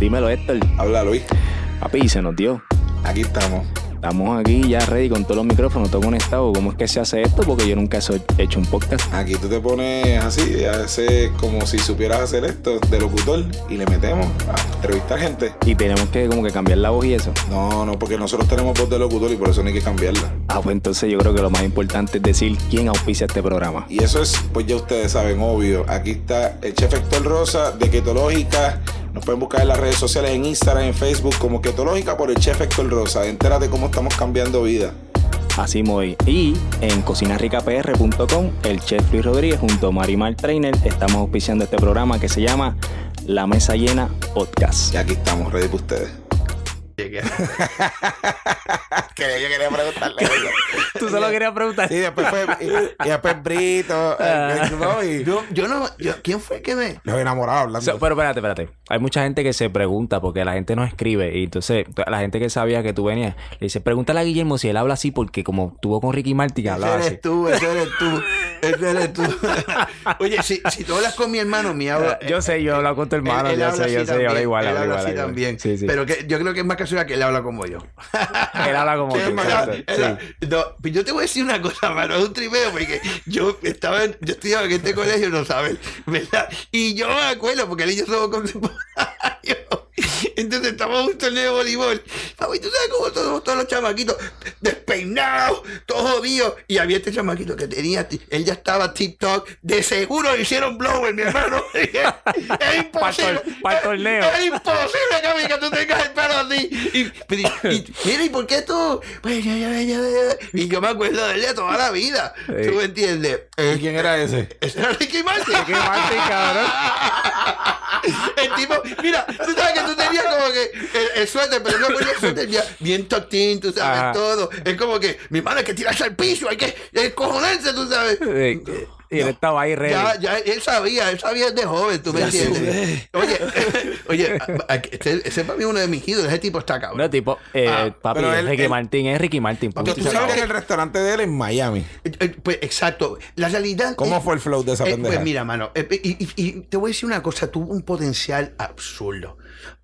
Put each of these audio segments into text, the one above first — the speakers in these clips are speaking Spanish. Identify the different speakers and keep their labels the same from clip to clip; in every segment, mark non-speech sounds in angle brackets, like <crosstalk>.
Speaker 1: Dímelo, Héctor.
Speaker 2: Habla Luis.
Speaker 1: Papi, se nos dio.
Speaker 2: Aquí estamos.
Speaker 1: Estamos aquí ya ready con todos los micrófonos, todo conectado. ¿Cómo es que se hace esto? Porque yo nunca he hecho un podcast.
Speaker 2: Aquí tú te pones así, hace como si supieras hacer esto de locutor y le metemos a entrevistar gente.
Speaker 1: Y tenemos que como que cambiar la voz y eso.
Speaker 2: No, no, porque nosotros tenemos voz de locutor y por eso no hay que cambiarla.
Speaker 1: Ah, pues entonces yo creo que lo más importante es decir quién auspicia este programa.
Speaker 2: Y eso es, pues ya ustedes saben, obvio. Aquí está el chef Héctor Rosa de Ketológica. Nos pueden buscar en las redes sociales, en Instagram, en Facebook, como Ketológica por el chef Héctor Rosa. Entérate cómo estamos cambiando vida.
Speaker 1: Así muy. Y en cocinarricapr.com, el chef Luis Rodríguez junto a Marimar Trainer estamos auspiciando este programa que se llama La Mesa Llena Podcast.
Speaker 2: Y aquí estamos, ready para ustedes. <laughs>
Speaker 3: que yo quería preguntarle.
Speaker 1: Tú solo querías preguntar.
Speaker 3: Sí, después fue. Y, después Brito.
Speaker 1: Ah.
Speaker 3: eh, no, y- yo, yo no. yo- ¿Quién fue que me.? Los enamorados hablando.
Speaker 1: So, pero espérate, espérate. Hay mucha gente que se pregunta porque la gente no escribe. Y entonces, la gente que sabía que tú venías, le dice, pregúntale a Guillermo si él habla así, porque como tuvo con Ricky Martin,
Speaker 3: ese
Speaker 1: hablaba así.
Speaker 3: eres tú, ese eres tú. Ese eres tú. <laughs> Oye, si, si tú hablas con mi hermano, mi habla.
Speaker 1: Yo sé, yo he hablado con tu hermano,
Speaker 3: él, él
Speaker 1: yo
Speaker 3: habla
Speaker 1: sé, yo sé, yo hablo
Speaker 3: también,
Speaker 1: igual,
Speaker 3: él
Speaker 1: hablo
Speaker 3: habla
Speaker 1: igual,
Speaker 3: así
Speaker 1: hablo igual.
Speaker 3: también.
Speaker 1: Sí, sí.
Speaker 3: Pero que yo creo que es más que él habla como yo. <laughs>
Speaker 1: Él habla como Sí.
Speaker 3: no, pero yo te voy a decir una cosa, mano, es un tripeo, porque yo estaba en, yo estudiaba en este colegio, no sabes, ¿verdad? Y yo me acuerdo, porque él y yo somos contemporáneos. Entonces un torneo de voleibol. Papi, tú sabes cómo todos, todos los chamaquitos despeinados, todos jodidos. Y había este chamaquito que tenía, él ya estaba TikTok. De seguro le hicieron blower, mi hermano. <laughs> es imposible.
Speaker 1: Para el torneo.
Speaker 3: Es imposible, Cami, que tú tengas el pelo así. Y, y- y- mira, ¿y por qué tú? Pues, ya, ya, ya, ya. Y yo me acuerdo de él de toda la vida.
Speaker 1: Sí.
Speaker 3: ¿Tú me entiendes?
Speaker 2: ¿Y quién era ese?
Speaker 3: Ese era Ricky Martin.
Speaker 1: Ricky Martin, cabrón. <laughs>
Speaker 3: El tipo, mira, tú sabes que tú tenías como que el, el suéter, pero no ponía el suéter ya bien tú sabes,
Speaker 1: Ajá.
Speaker 3: todo. Es como que, mi hermano, hay que tirarse al piso, hay que escojonarse, tú sabes.
Speaker 1: Sí. Y él estaba ahí ready.
Speaker 3: Ya, ya, él sabía, él sabía de joven, tú me
Speaker 2: Ya
Speaker 3: entiendes. Oye, <laughs> oye, a- a- ese, ese para mí es uno de mis ídolos, ese tipo está cabrón.
Speaker 1: No, tipo, eh,
Speaker 3: Ah,
Speaker 1: papi,
Speaker 2: él-
Speaker 1: Ricky
Speaker 2: él-
Speaker 1: Martin es Ricky Martin.
Speaker 2: Porque tú sabes que el restaurante de él en Miami.
Speaker 3: Eh, eh, Pues exacto. La realidad.
Speaker 2: ¿Cómo
Speaker 3: es-
Speaker 2: fue el flow de esa
Speaker 3: eh,
Speaker 2: pendeja?
Speaker 3: Pues mira, mano. eh, y, y- y te voy a decir una cosa. Tuvo un potencial absurdo.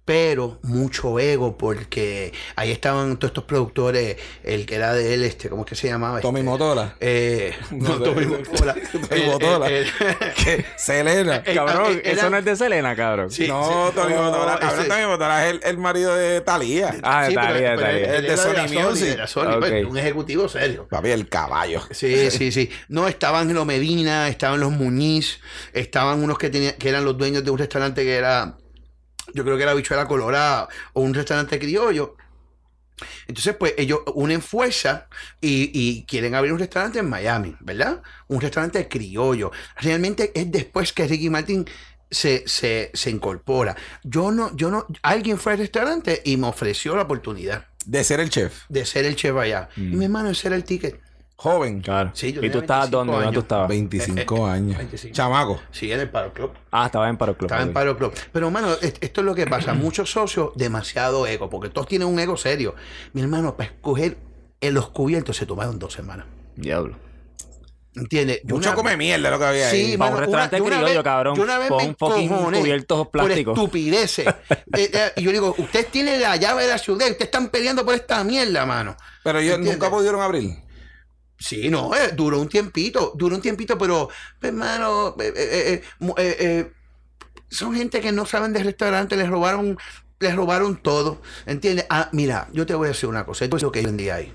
Speaker 3: Pero mucho ego, porque ahí estaban todos estos productores. El que era de él, este, ¿cómo es que se llamaba?
Speaker 2: Tommy
Speaker 3: Este,
Speaker 2: Motola.
Speaker 3: Eh, <laughs> no,
Speaker 2: No,
Speaker 3: Tommy Motola. <laughs>
Speaker 2: Tommy Motola. <laughs> Selena.
Speaker 1: Cabrón,
Speaker 3: era-
Speaker 1: eso no es de Selena, cabrón.
Speaker 3: Sí,
Speaker 2: no,
Speaker 3: sí,
Speaker 2: Tommy
Speaker 3: no,
Speaker 2: Motola. Cabrón,
Speaker 3: ese-
Speaker 2: Tommy Motola es el, el marido de Talía.
Speaker 1: Ah,
Speaker 3: Sí,
Speaker 1: está bien.
Speaker 3: él
Speaker 2: Es de
Speaker 3: era
Speaker 2: Sony Music.
Speaker 3: de la Sony, pues, un ejecutivo serio.
Speaker 2: Papi, el caballo.
Speaker 3: Sí, sí, sí. No, estaban los Medina, estaban los Muñiz, estaban unos que tenían, que eran los dueños de un restaurante que era, yo creo que era Bichuela Colorada, o un restaurante criollo. Entonces, pues ellos unen fuerza y, y quieren abrir un restaurante en Miami, ¿verdad? Un restaurante criollo. Realmente es después que Ricky Martin se, se, se incorpora. Yo no, yo no, alguien fue al restaurante y me ofreció la oportunidad
Speaker 2: De ser el chef.
Speaker 3: de ser el chef allá. Y mi hermano, ese era el ticket.
Speaker 2: Joven.
Speaker 1: Claro.
Speaker 3: Sí, yo
Speaker 1: ¿Y tú estabas
Speaker 3: 25
Speaker 1: dónde? ¿Dónde tú
Speaker 3: años.
Speaker 1: estabas?
Speaker 2: 25 años.
Speaker 3: 25.
Speaker 2: Chamaco.
Speaker 3: Sí, en el Paro Club.
Speaker 1: Ah, estaba en Paro Club.
Speaker 3: Estaba en. Paro Club. Pero, hermano, est- esto es lo que pasa. <clears throat> Muchos socios, demasiado ego, porque todos tienen un ego serio. Mi hermano, para escoger en los cubiertos se tomaron dos semanas.
Speaker 1: Diablo.
Speaker 3: ¿Entiendes? Yo
Speaker 2: Mucho
Speaker 3: una-
Speaker 2: come mierda lo que había ahí.
Speaker 3: Sí,
Speaker 1: Para un restaurante
Speaker 3: una- yo una
Speaker 1: criollo,
Speaker 3: vez-
Speaker 1: cabrón,
Speaker 3: yo una vez
Speaker 1: pon
Speaker 3: me
Speaker 1: fucking cubiertos
Speaker 3: por
Speaker 1: plásticos.
Speaker 3: estupideces. <laughs> Eh, eh, y yo digo, ustedes tienen la llave de la ciudad, ustedes están peleando por esta mierda, mano.
Speaker 2: Pero ellos nunca pudieron abrir.
Speaker 3: Sí, no, eh, duró un tiempito, duró un tiempito, pero, pues, hermano, eh, eh, son gente que no saben de restaurante, les robaron, les robaron todo, ¿entiendes? Ah, mira, yo te voy a decir una cosa, esto es lo que yo vendí ahí.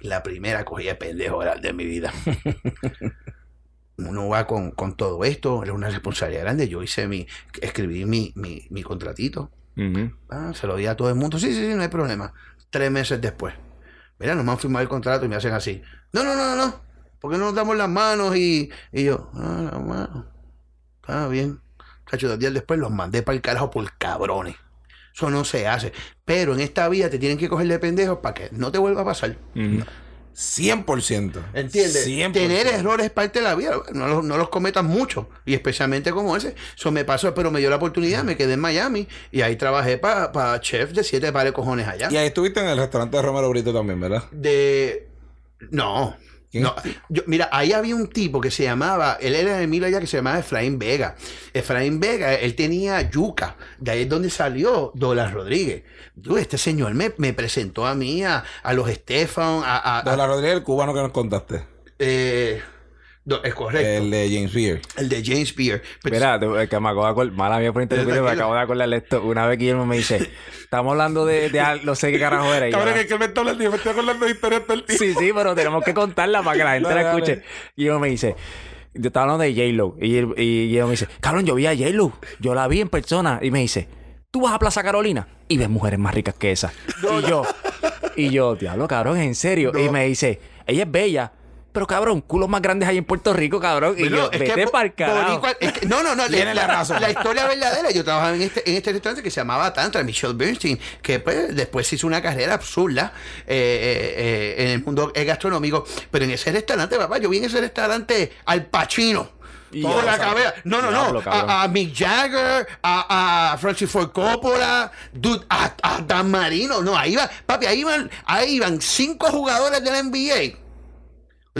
Speaker 3: La primera cogida de pendejo de mi vida. <laughs> Uno va con, con todo esto, es una responsabilidad grande. Yo hice mi, escribí mi, mi, mi contratito. Ah, se lo di a todo el mundo. Sí, sí, sí, no hay problema. Tres meses después. Mira, nos han firmado el contrato y me hacen así. No, no, no, no, no. ¿Por qué no nos damos las manos? Y, y yo, ah, las manos. Está bien. Cacho, dos días después los mandé para el carajo por cabrones. Eso no se hace. Pero en esta vida te tienen que coger de pendejos para que no te vuelva a pasar.
Speaker 1: Ujú.
Speaker 2: 100%.
Speaker 3: ¿Entiendes?
Speaker 2: 100%.
Speaker 3: Tener errores es parte de la vida. No los, no los cometas mucho. Y especialmente como ese. Eso me pasó, pero me dio la oportunidad. Me quedé en Miami. Y ahí trabajé para chef de siete pares de cojones allá.
Speaker 2: Y ahí estuviste en el restaurante de Romero Brito también, ¿verdad?
Speaker 3: De. No.
Speaker 2: ¿Quién
Speaker 3: No, yo- mira, ahí había un tipo que se llamaba, él era de Milo allá que se llamaba Efraín Vega. Efraín Vega, él tenía yuca. De ahí es donde salió Dolas Rodríguez. Este señor me, me presentó a mí, a, a los Estefan, a. a-
Speaker 2: Rodríguez, el cubano que nos contaste.
Speaker 3: eh, no, es correcto.
Speaker 2: El de James Beard.
Speaker 3: El de James Beard. Pero-
Speaker 1: Mira, te- que me acabo de acordar, mala mía por interrumpir, me acabo de acordar de esto. Una vez Guillermo me dice, estamos hablando de, no sé qué carajo era.
Speaker 2: Cabrón, que él me está hablando, yo me estoy acordando de historias del tío.
Speaker 1: Sí, sí, pero tenemos que contarla para que la gente <laughs>
Speaker 2: Dale,
Speaker 1: la escuche. yo me dice, yo estaba hablando de J-Lo. Y, él- y yo me dice, cabrón, yo vi a J-Lo. Yo la vi en persona. Y me dice, ¿tú vas a Plaza Carolina? Y ves mujeres más ricas que esa. y yo, y yo, diablo, cabrón, en serio. Y me dice, ella es bella. Pero cabrón, culos más grandes hay en Puerto Rico, cabrón. Y yo,
Speaker 3: es
Speaker 1: vete para el carajo.
Speaker 3: boricua- es que- no, no, no. <laughs>
Speaker 2: Tiene la razón.
Speaker 3: La historia verdadera. Yo trabajaba en este, en este restaurante que se llamaba Tantra, Michelle Bernstein, que pues, después hizo una carrera absurda eh, eh, eh, en el mundo gastronómico. Pero en ese restaurante, papá, yo vi en ese restaurante al Pacino.
Speaker 1: Ya,
Speaker 3: la cabeza. No, no, no. A, a Mick Jagger, a, a Francis Ford Coppola, dude, a, a Dan Marino. No, ahí va, papi, ahí iban, ahí iban cinco jugadores de la NBA.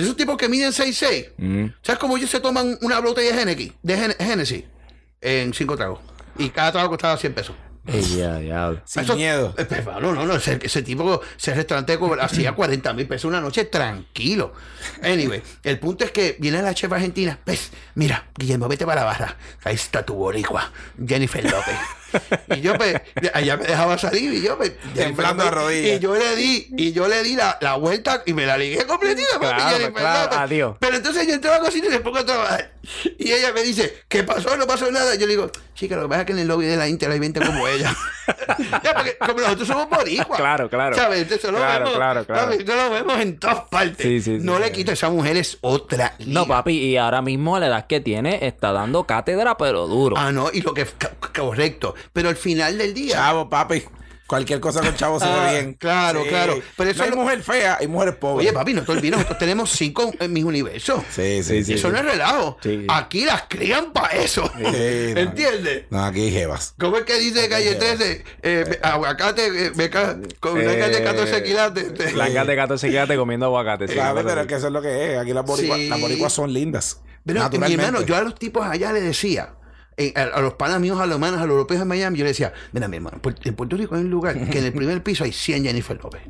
Speaker 3: Esos tipos que miden 6'6".
Speaker 1: Mm.
Speaker 3: ¿Sabes cómo ellos se toman una botella de Hennessy, de Gen- Hennessy en cinco tragos? Y cada trago costaba 100 pesos.
Speaker 1: Ey, ya.
Speaker 2: Sin
Speaker 3: Eso-
Speaker 2: miedo.
Speaker 3: eh, pues, no, no, no. Ese, ese tipo, ese restaurante hacía 40 mil pesos una noche tranquilo. Anyway, el punto es que viene la chef argentina. Ves, mira, Guillermo, vete para la barra. Ahí está tu boricua, Jennifer López. Y yo, pues, allá me dejaba salir y yo, pues,
Speaker 2: Temblando de rodillas.
Speaker 3: Y yo le di, y yo le di la, la vuelta y me la ligué completita.
Speaker 1: Claro, claro, adiós.
Speaker 3: Pero entonces yo entro a la cocina y le pongo a trabajar. Y ella me dice, ¿qué pasó? No pasó nada. Yo le digo, chica, lo que pasa es que en el lobby de la Inter hay 20 como ella. <laughs> ya, porque como nosotros somos boricuas.
Speaker 1: Claro, claro.
Speaker 3: ¿Sabes? Entonces lo
Speaker 1: Claro,
Speaker 3: vemos,
Speaker 1: claro, claro.
Speaker 3: lo vemos en todas partes.
Speaker 1: Sí, sí, sí.
Speaker 3: no le quito a esa mujer, es otra
Speaker 1: No,
Speaker 3: liga.
Speaker 1: papi, y ahora mismo a la edad que tiene está dando cátedra, pero duro.
Speaker 3: Ah, no, y lo que... Correcto. Pero al final del día...
Speaker 2: Chavo, papi. Cualquier cosa con chavo se
Speaker 3: Ah,
Speaker 2: ve bien.
Speaker 3: claro, claro. Pero eso
Speaker 2: no hay
Speaker 3: lo-
Speaker 2: mujer fea, hay mujeres pobres.
Speaker 3: Oye, papi, no te olvides, nosotros tenemos cinco en mis universos.
Speaker 2: Sí, sí, sí.
Speaker 3: eso no es relajo.
Speaker 1: Sí.
Speaker 3: Aquí las crían para eso.
Speaker 2: Sí, no.
Speaker 3: ¿Entiendes?
Speaker 2: No, aquí hay jevas.
Speaker 3: ¿Cómo es que dice calle 13? Eh, aguacate, eh, beca, con una
Speaker 1: Eh,
Speaker 3: de 14 quilates. te-
Speaker 1: Blancas de 14 quédate comiendo aguacate. sí,
Speaker 2: Claro, pero es que eso es lo que es. Aquí las boricuas,
Speaker 3: Sí.
Speaker 2: las boricuas son lindas.
Speaker 3: Pero mi hermano, yo a los tipos allá le decía, eh, a, a los panas míos alemanes, a los europeos en Miami, yo le decía, mira mi hermano, en Puerto Rico hay un lugar que en el primer piso hay 100 Jennifer López,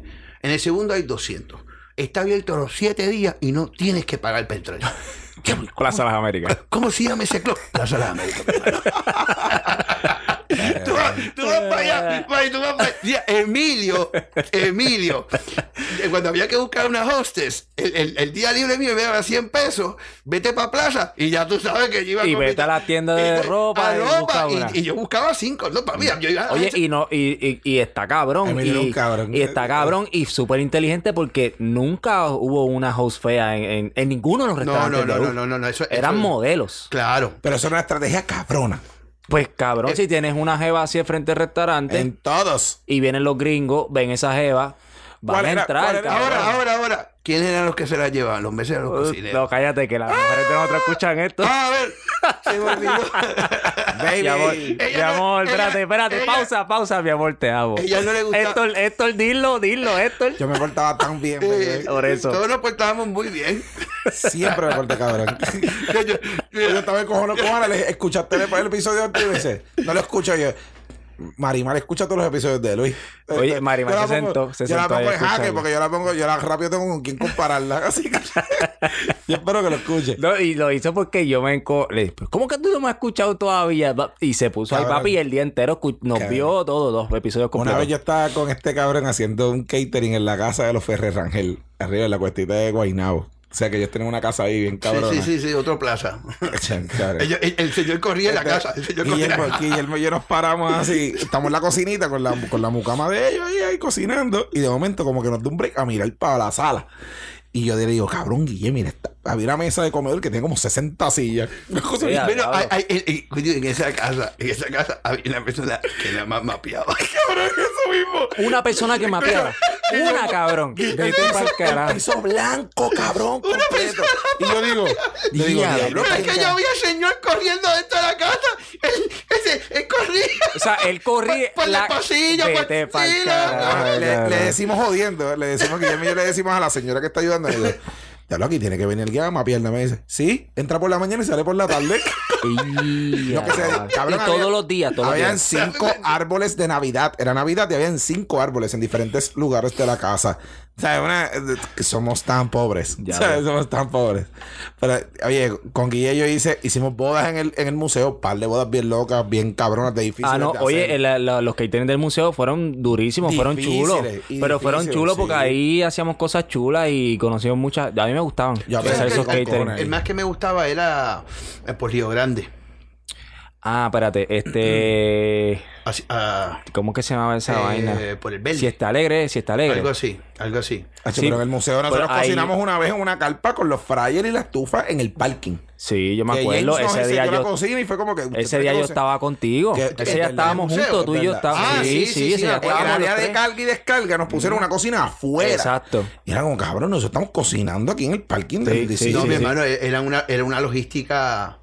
Speaker 3: en el segundo hay 200. Está abierto los 7 días y no tienes que pagar petróleo. <laughs> ¿Qué-
Speaker 1: Plaza Las Américas.
Speaker 3: ¿Cómo se llama ese club? Plaza de las Américas. <laughs> mi hermano. tú, vas, tú vas para allá, va, tú vas para allá. Mira, Emilio, Emilio, eh, cuando había que buscar una hostess, el, el- el día libre mío me daba 100 pesos, vete para plaza y ya tú sabes que yo iba
Speaker 1: Y
Speaker 3: con mi-
Speaker 1: vete a la tienda de
Speaker 3: y-
Speaker 1: ropa
Speaker 3: a
Speaker 1: y
Speaker 3: ropa,
Speaker 1: busca
Speaker 3: y-
Speaker 1: una.
Speaker 3: y, yo buscaba 5, no, para mí, yo iba a-
Speaker 1: Oye, y no, y, y, y está cabrón.
Speaker 2: Emilio era
Speaker 1: y,
Speaker 2: un cabrón.
Speaker 1: y está cabrón y súper inteligente porque nunca hubo una host fea en, en, en ninguno de los
Speaker 3: no,
Speaker 1: restaurantes.
Speaker 3: no, no, no,
Speaker 1: Uf.
Speaker 3: no, no, no, eso,
Speaker 1: Eran
Speaker 3: eso-
Speaker 1: modelos.
Speaker 3: Claro.
Speaker 2: Pero eso es una estrategia cabrona.
Speaker 1: Pues cabrón, si tienes una jeva así frente al restaurante
Speaker 2: En todos.
Speaker 1: y vienen los gringos, ven esa jeva, van
Speaker 2: ¿Cuál
Speaker 1: a entrar.
Speaker 2: cuál era?
Speaker 1: cabrón.
Speaker 3: Ahora, ahora, ahora. ¿Quiénes eran los que se la llevaban? Los meseros, los cocineros.
Speaker 1: No, cállate, que las mujeres de nosotros escuchan esto.
Speaker 3: Ah, a ver, se me olvidó. <laughs>
Speaker 2: Baby.
Speaker 1: Mi amor,
Speaker 3: Ella
Speaker 1: mi amor,
Speaker 3: ella-
Speaker 1: espérate, espérate,
Speaker 3: ella-
Speaker 1: pausa, pausa, mi amor, te amo.
Speaker 3: Ella no le gusta-
Speaker 1: Héctor, Héctor, dilo, dilo, Héctor.
Speaker 2: Yo me portaba tan bien,
Speaker 3: Eh,
Speaker 2: bebé.
Speaker 1: Por eso.
Speaker 3: Todos nos portábamos muy bien.
Speaker 2: Siempre me porté cabrón. <laughs>
Speaker 3: Yo- yo-
Speaker 2: Yo estaba en cojones con le dije, ¿escuchaste el, el episodio antes? Y me dice, no lo escucho yo. Marimar escucha todos los episodios de Luis.
Speaker 1: Oye,
Speaker 2: Este,
Speaker 1: Marimar se sentó, se
Speaker 2: Yo la pongo en jaque porque yo la pongo, yo la rápido tengo con quién compararla. <laughs> Así que yo espero que lo escuche.
Speaker 1: No, y lo hizo porque yo me enco... Le dije, "Pues, ¿cómo que tú no me has escuchado todavía? Y se puso ahí,
Speaker 2: Cabrón.
Speaker 1: papi, y el día entero nos
Speaker 2: Cabrón.
Speaker 1: vio todos los episodios
Speaker 2: Una
Speaker 1: completos.
Speaker 2: vez yo estaba con este cabrón haciendo un catering en la casa de los Ferrer Rangel, arriba en la cuestita de Guaynabo. O sea que ellos tienen una casa ahí bien
Speaker 3: Sí,
Speaker 2: cabrona.
Speaker 3: sí, sí, sí, otro plaza. Ellos- el, el señor corría en la casa. El señor corría
Speaker 2: Guillermo. Guillermo y yo nos paramos así. Estamos en la cocinita con la, con la mucama de ellos ahí, ahí cocinando. Y de momento, como que nos da un break a mirar para la sala. Y yo le digo, cabrón, Guillermo, mira, está- había una mesa de comedor que tiene como 60 sillas. Una
Speaker 1: a-
Speaker 3: hay- hay- en- esa casa, en esa casa había una persona que la más mapeaba. <laughs> Cabrón, eso mismo.
Speaker 1: Una persona que mapeaba. <laughs> Una, cabrón. Vete pa'l carajo.
Speaker 2: piso blanco, cabrón, completo. <laughs> Y yo digo, le digo,
Speaker 1: Diablo.
Speaker 3: Pero es que yo vi al señor corriendo dentro de la casa. Él, ese, él corría.
Speaker 1: O sea, él corría...
Speaker 3: Por- por el pasillo, por-
Speaker 1: carajo,
Speaker 2: le, decimos jodiendo, le decimos, Guillermo y yo le decimos a la señora que está ayudando. le digo, Ya lo aquí tiene que venir el guía a mapearme. Me dice, sí, entra por la mañana y sale por la tarde. <laughs>
Speaker 1: Y,
Speaker 2: Lo que se- cabrón,
Speaker 1: y todos
Speaker 2: había-
Speaker 1: los días, todos los
Speaker 2: habían
Speaker 1: días.
Speaker 2: cinco <laughs> árboles de Navidad. Era Navidad y habían cinco árboles en diferentes lugares de la casa. O sea, una- que somos tan pobres.
Speaker 1: Ya
Speaker 2: O sea,
Speaker 1: ves.
Speaker 2: somos tan pobres. Pero, oye, con Guille yo hice, hicimos bodas en el, en el museo, par de bodas bien locas, bien cabronas, de difíciles.
Speaker 1: Ah, no,
Speaker 2: de
Speaker 1: oye, el- la- los catering del museo fueron durísimos, fueron chulos. Pero fueron chulos porque ahí hacíamos cosas chulas y conocimos muchas. A mí me gustaban.
Speaker 2: Ya
Speaker 1: esos
Speaker 2: el- El
Speaker 3: más que me gustaba era eh, por Río Grande.
Speaker 1: Ah, espérate, este. <clears throat>
Speaker 3: Así, ah,
Speaker 1: ¿Cómo que se llamaba esa
Speaker 3: eh,
Speaker 1: vaina?
Speaker 3: Por el verde.
Speaker 1: Si está alegre, si está alegre.
Speaker 3: Algo así, algo así.
Speaker 1: Sí.
Speaker 2: pero en el museo nosotros
Speaker 1: ahí-
Speaker 2: cocinamos una vez en una carpa con los fryers y la estufa en el parking.
Speaker 1: Sí, yo me
Speaker 2: Que
Speaker 1: acuerdo.
Speaker 2: James
Speaker 1: Ese día yo.
Speaker 2: cocina y fue como que
Speaker 1: Ese día yo estaba contigo.
Speaker 2: Que-
Speaker 1: Ese día estábamos juntos, tú y yo estábamos.
Speaker 3: Ah,
Speaker 1: sí,
Speaker 3: sí,
Speaker 1: sí,
Speaker 3: sí, sí,
Speaker 2: En el área de carga y descarga nos pusieron una cocina afuera.
Speaker 1: Exacto.
Speaker 2: Y era como, cabrón, nosotros estamos cocinando aquí en el parking
Speaker 1: Sí,
Speaker 2: del
Speaker 3: no, mi hermano, era una, era una logística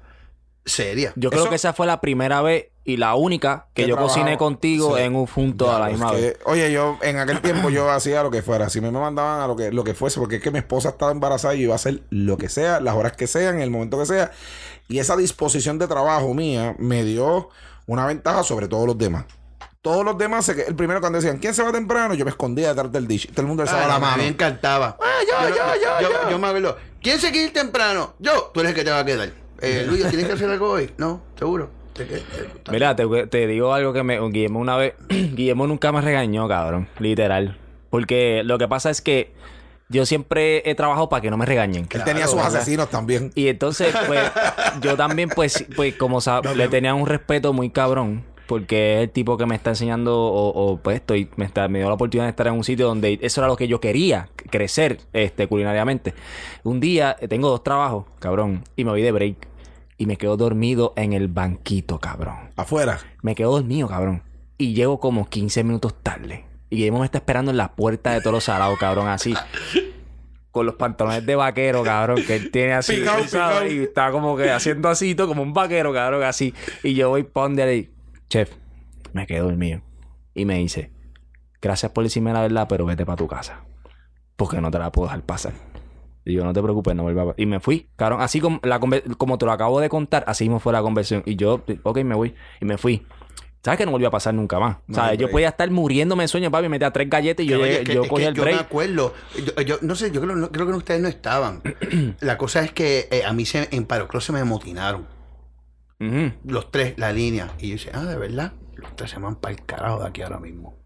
Speaker 3: seria.
Speaker 1: Yo creo
Speaker 2: Eso-
Speaker 1: que esa fue la primera vez y la única que
Speaker 2: Que
Speaker 1: yo
Speaker 2: trabajaba-
Speaker 1: cociné contigo
Speaker 2: Sí.
Speaker 1: en un junto
Speaker 2: Ya,
Speaker 1: a la misma
Speaker 2: que-
Speaker 1: vez.
Speaker 2: Oye, yo en aquel tiempo yo hacía lo que fuera. Si me mandaban a lo que, lo que fuese, porque es que mi esposa estaba embarazada y yo iba a hacer lo que sea, las horas que sean, en el momento que sea. Y esa disposición de trabajo mía me dio una ventaja sobre todos los demás. Todos los demás, el primero cuando decían, ¿quién se va temprano? Yo me escondía detrás del dish. Todo el mundo alzaba
Speaker 3: Ah,
Speaker 2: la
Speaker 3: no,
Speaker 2: mano.
Speaker 3: Me encantaba.
Speaker 2: Ah, yo, yo, yo, yo.
Speaker 3: yo me acuerdo. ¿Quién se quiere ir temprano? Yo. Tú eres el que te va a quedar. Eh, Luis, ¿tienes que hacer algo hoy? No, seguro. <laughs>
Speaker 1: Mira, te, te digo algo que me. Guillermo una vez. <clears throat> Guillermo nunca me regañó, cabrón. Literal. Porque lo que pasa es que yo siempre he trabajado para que no me regañen.
Speaker 2: Él tenía sus
Speaker 1: ¿verdad?
Speaker 2: asesinos también.
Speaker 1: Y entonces, pues, yo también, pues, pues como <laughs> le tenía un respeto muy cabrón. Porque es el tipo que me está enseñando, o, o, pues estoy, me, está, me dio la oportunidad de estar en un sitio donde eso era lo que yo quería, crecer este, culinariamente. Un día eh, tengo dos trabajos, cabrón, y me voy de break. Y me quedo dormido en el banquito, cabrón.
Speaker 2: Afuera.
Speaker 1: Me quedo dormido, cabrón. Y llego como 15 minutos tarde. Y Guillermo me está esperando en la puerta de todos los salados, cabrón, así. <laughs> Con los pantalones de vaquero, cabrón, que él tiene así.
Speaker 2: Picao, picao.
Speaker 1: Y está como que haciendo así, como un vaquero, cabrón, así. Y yo voy y, chef, me quedo dormido. Y me dice, gracias por decirme la verdad, pero vete para tu casa. Porque no te la puedo dejar pasar. Y yo, no te preocupes, no vuelva a... Y me fui, cabrón. Así como, la como te lo acabo de contar, así mismo fue la conversión. Y yo, ok, me voy. Y me fui. ¿Sabes que no volvió a pasar nunca más?
Speaker 2: No
Speaker 1: ¿Sabes?
Speaker 2: hay
Speaker 1: Yo podía estar muriéndome de sueño, papi, metía tres galletas y yo,
Speaker 3: es que-
Speaker 1: yo
Speaker 3: es
Speaker 1: el
Speaker 3: yo me
Speaker 1: break.
Speaker 3: acuerdo. Yo, yo no sé, yo creo, no- creo que ustedes no estaban. <clears throat> La cosa es que eh, a mí se, en Paroclo se me motinaron. Los tres, la línea. Y yo decía, ah, de verdad. Los tres se me van para el carajo de aquí ahora mismo.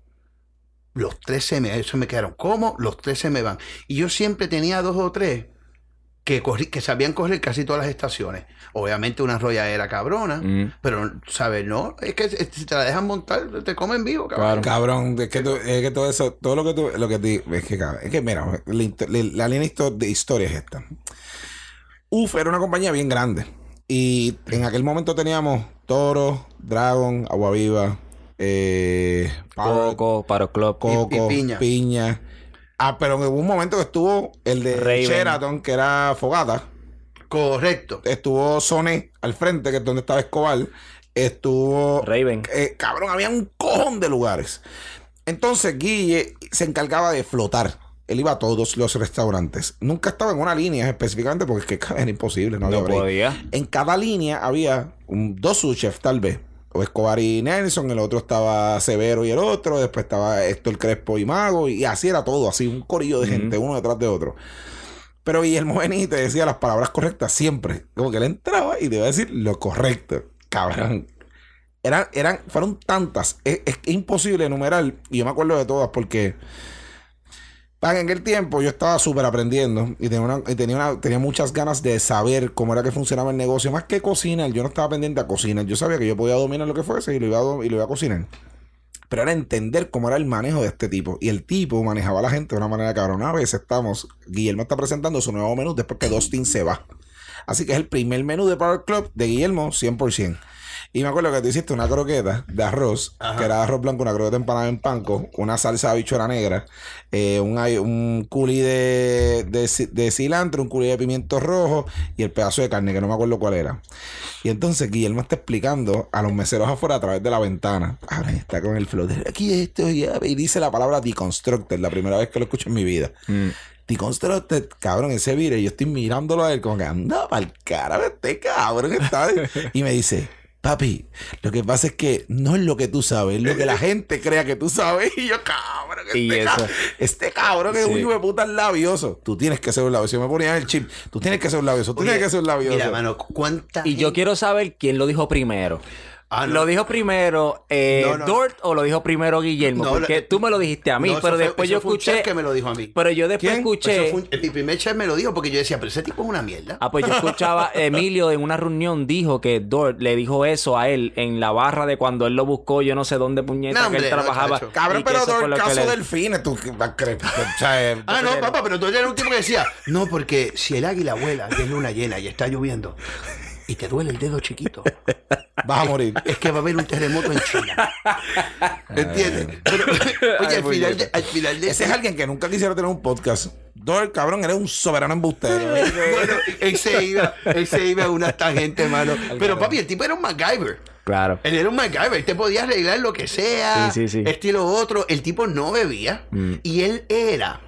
Speaker 3: Los tres se me, se me quedaron. ¿Cómo? Los tres se me van. Y yo siempre tenía dos o tres que, corrí- que sabían correr casi todas las estaciones. Obviamente una roya era cabrona. Pero, ¿sabes? No, es que si te la dejan montar, te comen vivo, cabrón.
Speaker 2: Cabrón, es que, tú- es que todo eso, todo lo que tú, lo que te, es que, cabrón, es que mira, la, la- la línea de historia es esta. UF era una compañía bien grande y en aquel momento teníamos Toro, Dragon, Agua Viva, eh, Parrot,
Speaker 1: Coco, Paro Club.
Speaker 2: Coco,
Speaker 3: y- y Piña.
Speaker 2: Piña. Ah, pero hubo un momento que estuvo el de
Speaker 1: Raven.
Speaker 2: Sheraton, que era Fogata.
Speaker 3: Correcto.
Speaker 2: Estuvo Sony al frente, que es donde estaba Escobar. Estuvo
Speaker 1: Raven.
Speaker 2: eh, cabrón, había un cojón de lugares. Entonces Guille se encargaba de flotar. Él iba a todos los restaurantes. Nunca estaba en una línea específicamente porque es que <laughs> era imposible, no,
Speaker 1: No podía.
Speaker 2: En cada línea había un- dos subchefs tal vez. O Escobar y Nelson, el otro estaba Severo y el otro, después estaba Héctor Crespo y Mago, y así era todo, así un corillo de gente, uno detrás de otro. Pero Guillermo Benítez decía las palabras correctas siempre. Como que él entraba y te iba a decir lo correcto. Cabrón. Eran, eran, fueron tantas. Es, es imposible enumerar. Y yo me acuerdo de todas porque. En aquel tiempo yo estaba súper aprendiendo y tenía, una- tenía, una- muchas ganas de saber cómo era que funcionaba el negocio. Más que cocinar, yo no estaba pendiente a cocinar. Yo sabía que yo podía dominar lo que fuese y lo iba a, y lo iba a cocinar. Pero era entender cómo era el manejo de este tipo. Y el tipo manejaba a la gente de una manera cabrona. A veces estamos. Guillermo está presentando su nuevo menú después que Dustin se va. Así que es el primer menú de Power Club de Guillermo 100%. Y me acuerdo que tú hiciste una croqueta de arroz,
Speaker 3: Ajá.
Speaker 2: que era arroz blanco, una croqueta empanada en panco, una salsa de habichuela negra, eh, un, un culi de, de, de cilantro, un culi de pimiento rojo y el pedazo de carne, que no me acuerdo cuál era. Y entonces Guillermo está explicando a los meseros afuera a través de la ventana. Ahora está con el flow de aquí esto ya", y dice la palabra deconstructor, la primera vez que lo escucho en mi vida.
Speaker 1: Mm.
Speaker 2: Stereotype, cabrón, ese video, y yo estoy mirándolo a él como que anda pa'l carajo, este cabrón está. <laughs> y me dice, papi, lo que pasa es que no es lo que tú sabes, es lo que la <laughs> gente crea que tú sabes. <laughs> Y yo, cabrón, este,
Speaker 1: Y
Speaker 2: ca-
Speaker 1: eso.
Speaker 2: este cabrón es un hijo de puta labioso. Tú tienes que ser un labioso. Yo me ponía el chip, tú tienes que ser un labioso, tú
Speaker 3: Oye,
Speaker 2: tienes que ser un labioso.
Speaker 3: Mira, mano, ¿cuánta
Speaker 1: Y yo quiero saber quién lo dijo primero.
Speaker 3: Ah, no.
Speaker 1: ¿Lo dijo primero eh,
Speaker 3: No, no.
Speaker 1: Dort o lo dijo primero Guillermo?
Speaker 3: No,
Speaker 1: Porque
Speaker 3: la-
Speaker 1: tú me lo dijiste a mí, pero
Speaker 3: fue-
Speaker 1: después
Speaker 3: eso
Speaker 1: yo
Speaker 3: fue un
Speaker 1: escuché.
Speaker 3: chef que me lo dijo a mí.
Speaker 1: Pero yo después
Speaker 2: ¿Quién?
Speaker 1: escuché.
Speaker 3: Eso fue un- el- mi primer chef me lo dijo porque yo decía, pero ese tipo es una mierda.
Speaker 1: Ah, pues yo escuchaba, <laughs> Emilio en una reunión dijo que Dort le dijo eso a él en la barra de cuando él lo buscó, yo no sé dónde puñeta
Speaker 3: No,
Speaker 1: que él
Speaker 3: hombre, no,
Speaker 1: trabajaba.
Speaker 2: Cabrón, pero el
Speaker 1: que
Speaker 2: caso
Speaker 1: le-
Speaker 2: delfines, tú ¿qué vas a creer? O sea, eh, <laughs>
Speaker 3: Ah, no,
Speaker 2: porque-
Speaker 3: papá, pero tú eres un tipo que decía, no, porque si el águila vuela y es luna llena y está lloviendo y te duele el dedo chiquito, <laughs>
Speaker 2: Vas a morir.
Speaker 3: es que va a haber un terremoto en China. <laughs> ¿Entiendes? Pero, oye, al final, de, al final de
Speaker 2: Ese es alguien que nunca quisiera tener un podcast. Dor, cabrón, eres un soberano embustero.
Speaker 3: Bueno, él se iba, él se iba a una tangente, mano. Pero papi, el tipo era un MacGyver.
Speaker 1: Claro.
Speaker 3: Él era un MacGyver, él te podía arreglar lo que sea,
Speaker 1: Sí, sí, sí.
Speaker 3: estilo otro. El tipo no bebía
Speaker 1: Mm.
Speaker 3: y él era,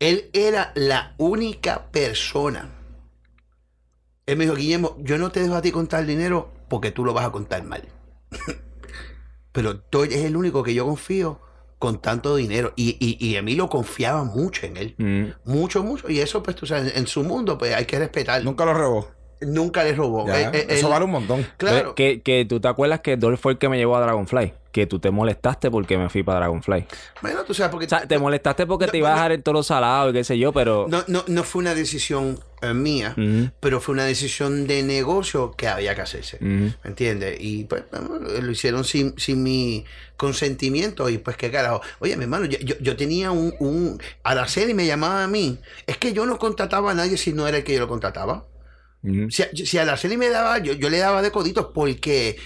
Speaker 3: él era la única persona. Él me dijo, Guillermo, yo no te dejo a ti contar dinero porque tú lo vas a contar mal. <laughs> Pero tú es el único que yo confío con tanto dinero. Y, y, y Emilio confiaba mucho en él.
Speaker 1: Mm.
Speaker 3: Mucho, mucho. Y eso, pues, tú sabes, en su mundo, pues hay que respetarlo.
Speaker 2: Nunca lo robó.
Speaker 3: Nunca le robó.
Speaker 2: Ya,
Speaker 3: Eh, eh,
Speaker 2: Eso
Speaker 3: él-
Speaker 2: vale un montón.
Speaker 3: Claro.
Speaker 1: Que, que tú te acuerdas que Dort fue el que me llevó a Dragonfly. Que tú te molestaste porque me fui para Dragonfly.
Speaker 3: Bueno, tú sabes, porque
Speaker 1: O sea, te molestaste porque
Speaker 3: No,
Speaker 1: te ibas a dejar el toro salado y qué sé yo, pero.
Speaker 3: no, no, no fue una decisión eh, mía, pero fue una decisión de negocio que había que hacerse.
Speaker 1: ujú.
Speaker 3: ¿Me entiendes? Y pues bueno, lo hicieron sin, sin mi consentimiento y pues qué carajo. Oye, mi hermano, yo, yo, yo tenía un, un... Araceli me llamaba a mí. Es que yo no contrataba a nadie si no era el que yo lo contrataba. Si, si Araceli me daba, yo, yo le daba de coditos porque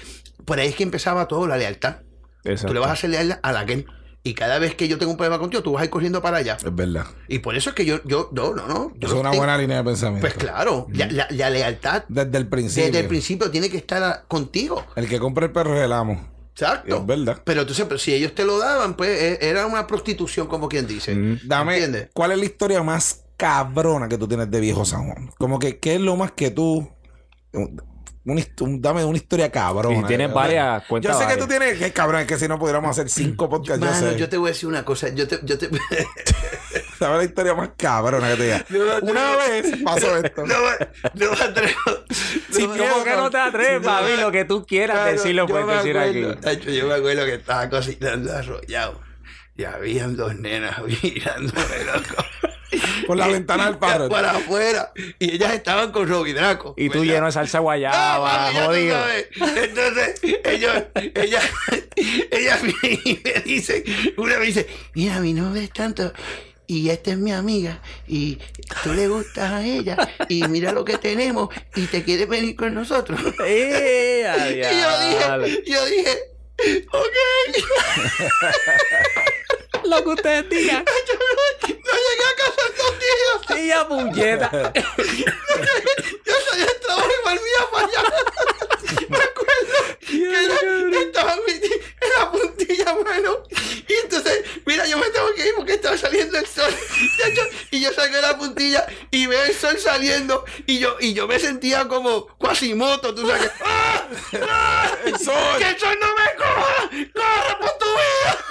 Speaker 3: por ahí es que empezaba todo, la lealtad.
Speaker 1: Exacto.
Speaker 3: Tú le vas a hacer leal a la que y cada vez que yo tengo un problema contigo, tú vas a ir corriendo para allá.
Speaker 2: Es verdad.
Speaker 3: Y por eso es que yo, yo, no, no, no. yo
Speaker 2: es una
Speaker 3: tengo-
Speaker 2: buena línea de pensamiento.
Speaker 3: Pues claro, la, la- la lealtad
Speaker 2: Desde el principio.
Speaker 3: desde el principio tiene que estar a- contigo.
Speaker 2: El que compra el perro es el amo.
Speaker 3: Exacto.
Speaker 2: Es verdad.
Speaker 3: Pero entonces, pero si ellos te lo daban, pues eh, era una prostitución, como quien dice.
Speaker 1: Mm.
Speaker 2: Dame,
Speaker 3: ¿Entiendes?
Speaker 2: ¿cuál es la historia más cabrona que tú tienes de Viejo San Juan? Como que, ¿qué es lo más que tú... un dame una historia cabrona.
Speaker 1: Y tienes varias,
Speaker 2: Yo
Speaker 1: cuenta
Speaker 2: sé que tú tienes... Que cabrón, es que si no pudiéramos hacer cinco podcasts, yo sé.
Speaker 3: yo te voy a decir una cosa. Yo te, yo te... <laughs>
Speaker 2: Dame la historia más cabrona que te diga.
Speaker 3: No,
Speaker 2: Una
Speaker 3: no.
Speaker 2: vez pasó esto.
Speaker 3: no, me- no me atrevo.
Speaker 2: Sin
Speaker 3: No me-
Speaker 2: miedo,
Speaker 1: ¿Cómo que no te atreves, papi?
Speaker 3: no.
Speaker 1: Lo que tú quieras
Speaker 3: Claro,
Speaker 1: decirlo,
Speaker 3: yo
Speaker 1: puedes decir
Speaker 3: acuerdo,
Speaker 1: aquí.
Speaker 3: tacho, yo me acuerdo que estaba cocinando arrollado. Y habían dos nenas mirándome loco.
Speaker 2: Por la ventana del padre.
Speaker 3: Para afuera. Y ellas estaban con Robbie Draco.
Speaker 1: Y tú
Speaker 3: ¿verdad?
Speaker 1: lleno de salsa
Speaker 3: Ah,
Speaker 1: guayaba,
Speaker 3: tú
Speaker 1: jodido.
Speaker 3: Entonces, ellos, ella, <laughs> ella me dice, una me dice, mira, mi nombre es tanto. Y esta es mi amiga. Y tú le gustas a ella. Y mira lo que tenemos. Y te quieres venir con nosotros. <laughs>
Speaker 1: ¡Eh, <laughs>
Speaker 3: Y yo dije, yo dije, ok.
Speaker 1: Lo que ustedes digan.
Speaker 3: No llegué a casa en dos
Speaker 1: ya puñeta. <laughs>
Speaker 3: Yo salí del trabajo y volvía para allá. Me acuerdo que ella estaba en, mi- en la puntilla, mano. Y entonces, mira, yo me tengo que ir porque estaba saliendo el sol. Y yo, de la puntilla y veo el sol saliendo. Y yo, y yo me sentía como Quasimoto, tú sabes. ¡Ah! ¡Ah!
Speaker 2: ¡El sol!
Speaker 3: ¡Que el sol no me coja! ¡Corre por tu vida!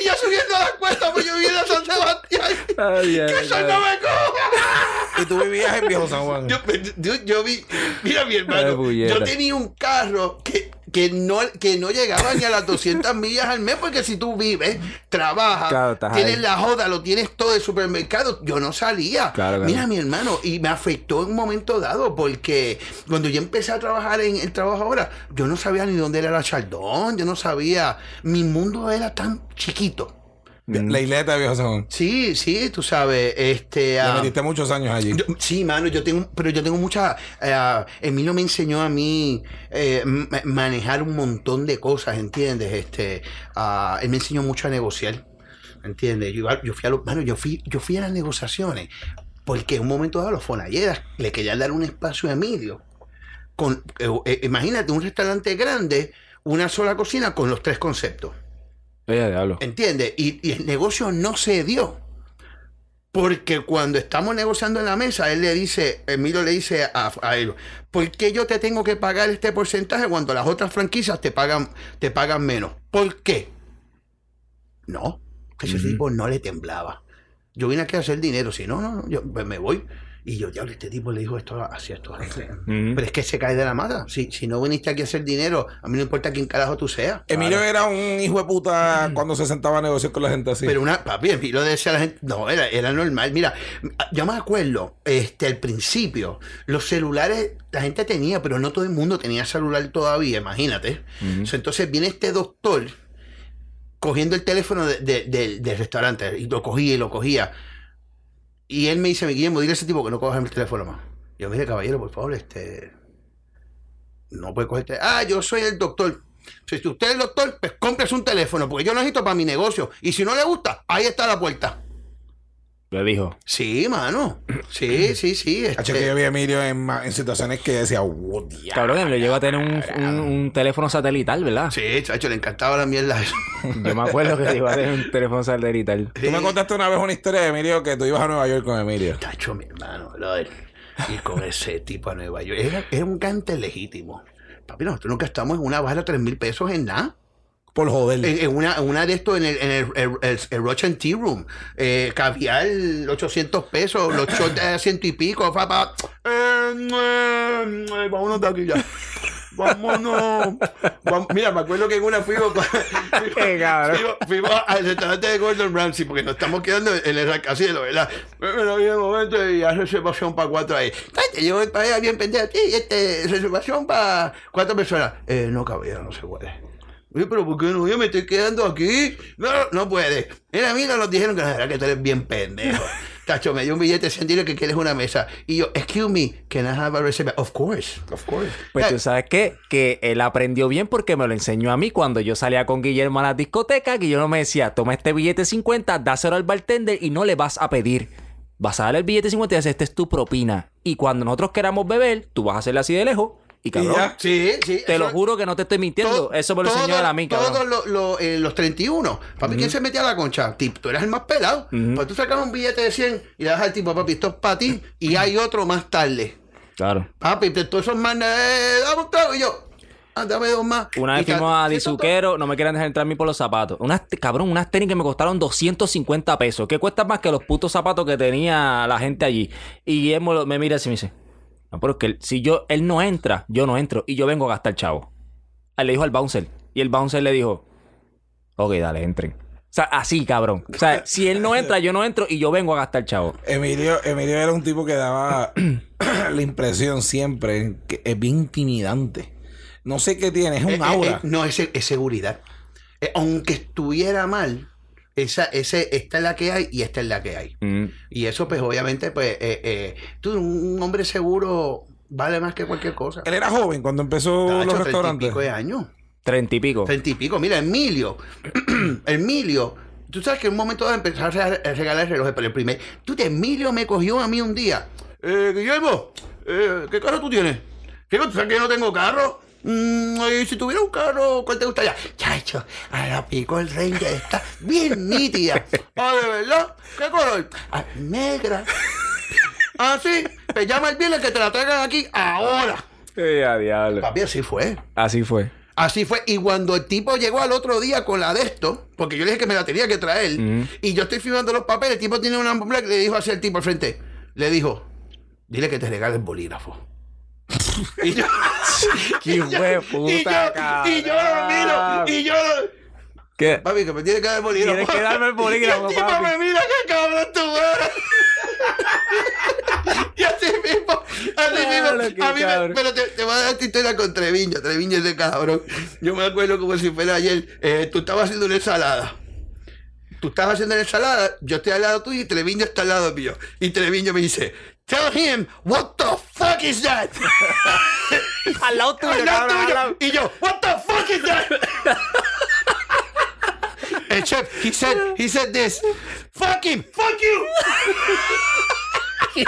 Speaker 3: Y yo subiendo a la cuesta, pues yo vivía en San Sebastián.
Speaker 1: Ay, ay,
Speaker 3: ¡Que
Speaker 1: ay.
Speaker 3: no me coja!
Speaker 2: Y tú vivías en Viejo San Juan.
Speaker 3: Yo, yo, yo vi, mira mi hermano, yo tenía un carro que, que, no, que no llegaba ni a las 200 millas al mes, porque si tú vives, trabajas,
Speaker 1: Claro,
Speaker 3: tienes
Speaker 1: ahí.
Speaker 3: la joda, lo tienes todo el supermercado, yo no salía.
Speaker 1: Claro, claro.
Speaker 3: Mira mi hermano, y me afectó en un momento dado, porque cuando yo empecé a trabajar en el trabajo ahora, yo no sabía ni dónde era la Chaldón, yo no sabía, mi mundo era tan chiquito.
Speaker 2: La isleta de Viejo.
Speaker 3: Sí, sí, tú sabes, este...
Speaker 2: Le
Speaker 3: ah,
Speaker 2: metiste muchos años allí.
Speaker 3: yo- sí, mano, yo tengo, pero yo tengo mucha. eh, Emilio me enseñó a mí eh, manejar un montón de cosas, ¿entiendes? Este, ah, él me enseñó mucho a negociar, ¿entiendes? Yo, fui a los, mano, yo fui, yo fui a las negociaciones porque en un momento dado los Fonalleras le querían dar un espacio a Emilio. Con, eh, eh, imagínate un restaurante grande, una sola cocina con los tres conceptos.
Speaker 1: Diablo.
Speaker 3: ¿Entiendes? Y, y el negocio no se dio. Porque cuando estamos negociando en la mesa, él le dice, Emilio le dice a, a él, ¿por qué yo te tengo que pagar este porcentaje cuando las otras franquicias te pagan, te pagan menos? ¿Por qué? No, ese tipo no le temblaba. Yo vine aquí a hacer dinero, si no, no, no, yo me voy. Y yo, diablo, este tipo le dijo esto así, esto así. Pero es que se cae de la mata. Si, si no viniste aquí a hacer dinero, a mí no importa quién carajo tú seas.
Speaker 2: Emilio era un hijo de puta cuando se sentaba a negociar con la gente así.
Speaker 3: Pero una, papi, Emilio decía a la gente, no, era, era normal. Mira, yo me acuerdo, este, al principio, los celulares la gente tenía, pero no todo el mundo tenía celular todavía, imagínate. So, entonces viene este doctor cogiendo el teléfono de- de- de- del restaurante y lo cogía y lo cogía. Y él me dice, Guillermo, dile a ese tipo que no coja el teléfono más. Yo, mire, caballero, por favor, este. No puede coger el teléfono. Ah, yo soy el doctor. Si usted es el doctor, pues cómprese un teléfono, porque yo lo necesito para mi negocio. Y si no le gusta, ahí está la puerta.
Speaker 1: Le dijo.
Speaker 3: Sí, mano. Sí, sí, sí.
Speaker 2: Hacho,
Speaker 3: este-
Speaker 2: que yo vi a Emilio en, en situaciones que decía, wow, diablo".
Speaker 1: Cabrón, le llegó a tener un, un- un teléfono satelital, ¿verdad?
Speaker 3: Sí, chacho, le encantaba la mierda eso. <laughs>
Speaker 1: Yo me acuerdo que le llegó a tener un teléfono satelital.
Speaker 2: Tú me contaste una vez una historia de Emilio que tú ibas a Nueva York con Emilio.
Speaker 3: Chacho, mi hermano, brother. Y con ese tipo a Nueva York. Era, era un cante legítimo. Papi, nosotros nunca estamos en una baja de 3 mil pesos en nada.
Speaker 2: Por joder.
Speaker 3: En, en una, en una de estos, en el, en el, el, el, el Roach and Tea Room. Eh, caviar 800 pesos, los shots de ciento y pico. Papá. Eh, eh, eh, vámonos de aquí ya. Vámonos. Mira, me acuerdo que en una fuimos, <laughs> fuimos, fuimos al restaurante de Gordon Ramsay porque nos estamos quedando en el rascacielos, ¿verdad? Pero había un momento y hay reservación para cuatro ahí. Cállate, yo voy para allá bien pendiente. Sí, este, reservación para cuatro personas. Eh, no, caballero, no se puede. Oye, pero ¿por qué no? Yo me estoy quedando aquí. No, no puede. Mira, mira, nos dijeron que la verdad que tú eres bien pendejo. <laughs> Tacho, me dio un billete de 100 dinero que quieres una mesa. Y yo, excuse me, can I have a reserva? Of course, of course.
Speaker 1: Pues
Speaker 3: Eh,
Speaker 1: tú sabes qué? Que él aprendió bien porque me lo enseñó a mí cuando yo salía con Guillermo a las discotecas. Guillermo me decía, toma este billete 50, dáselo al bartender y no le vas a pedir. Vas a darle el billete 50 y dices, esta es tu propina. Y cuando nosotros queramos beber, tú vas a hacerle así de lejos. Y cabrón,
Speaker 2: ya.
Speaker 3: Sí, sí.
Speaker 1: te lo juro que no te estoy mintiendo.
Speaker 3: todo-
Speaker 1: Eso me lo enseñó él a mí, cabrón.
Speaker 3: Todos los, los, eh, los 31. Papi, ¿quién se metía a la concha? Tip, tú eras el más pelado. Pues tú sacas un billete de 100 y le das al tipo, papi, esto es para ti. Y hay otro más tarde.
Speaker 1: Claro.
Speaker 3: Papi, te- todos esos manes, eh, dame un trago. Y yo, ah, dame dos más.
Speaker 1: Una vez fuimos a Dizuquero, no me quieran dejar entrar a mí por los zapatos. Unas, cabrón, unas tenis que me costaron 250 pesos. Que cuestan más que los putos zapatos que tenía la gente allí. Y lo- me mira así y me dice: No, pero es que él- si yo, él no entra, yo no entro. Y yo vengo a gastar chavo. Él le dijo al bouncer. Y el bouncer le dijo: Ok, dale, entren. O sea, así, cabrón. O sea, si él no entra, yo no entro y yo vengo a gastar chavo.
Speaker 2: Emilio, Emilio era un tipo que daba <clears throat> la impresión siempre que es bien intimidante. No sé qué tiene, es un
Speaker 3: Eh, eh,
Speaker 2: aura.
Speaker 3: eh, no, es, es seguridad. Eh, aunque estuviera mal, esa, ese, esta es la que hay y esta es la que hay.
Speaker 1: Mm.
Speaker 3: Y eso, pues, obviamente, pues, eh, eh, tú, un hombre seguro vale más que cualquier cosa.
Speaker 2: Él era joven cuando empezó
Speaker 3: Tacho,
Speaker 2: los
Speaker 3: treinta y
Speaker 2: restaurantes.
Speaker 3: pico de años.
Speaker 1: Treinta y pico.
Speaker 3: Treinta y pico. Mira, Emilio. <clears throat> Emilio. Tú sabes que en un momento dado empezar a regalar- a regalar relojes, pero el primer. Tú, te- Emilio me cogió a mí un día. Eh, Guillermo, eh, ¿qué carro tú tienes? ¿Qué, ¿Tú sabes que yo no tengo carro? Mm, y si tuviera un carro, ¿cuál te gustaría? Chacho, a la pico el Ranger está bien <laughs> nítida. Ah, ¿de verdad? ¿Qué color? Ah, negra. <laughs> Ah, sí. Pues llama el viernes que te la traigan aquí ahora.
Speaker 1: Eh, a diablo.
Speaker 3: Papi, así fue.
Speaker 1: Así fue.
Speaker 3: Así fue. Y cuando el tipo llegó al otro día con la de esto, porque yo le dije que me la tenía que traer, y yo estoy firmando los papeles, el tipo tiene una black, le dijo así al tipo al frente, le dijo, dile que te regale el bolígrafo. Y yo, <laughs>
Speaker 1: Qué
Speaker 3: y yo-
Speaker 1: hueputa,
Speaker 3: y yo, y yo lo miro, y yo lo-
Speaker 1: ¿Qué?
Speaker 3: papi, que me tiene que dar el bolígrafo.
Speaker 1: Tienes que darme el bolígrafo, <laughs>
Speaker 3: y el
Speaker 1: papi.
Speaker 3: me mira, qué cabrón tú eres. <laughs> y así mismo, así
Speaker 1: Claro,
Speaker 3: mismo, a mí me, pero te, te voy a dar esta historia con Treviño, Treviño ese cabrón. Yo me acuerdo como si fuera ayer, eh, tú estabas haciendo una ensalada. Tú estabas haciendo la ensalada, yo estoy al lado tuyo y Treviño está al lado mío. Y Treviño me dice, tell him, what the fuck is that? <laughs>
Speaker 1: Al lado tuyo,
Speaker 3: Al lado
Speaker 1: cabrón, al
Speaker 3: tuyo.
Speaker 1: lado.
Speaker 3: Y yo, what the fuck is that? <laughs> El chef, he said, he said this. Fuck him, fuck you. <laughs> y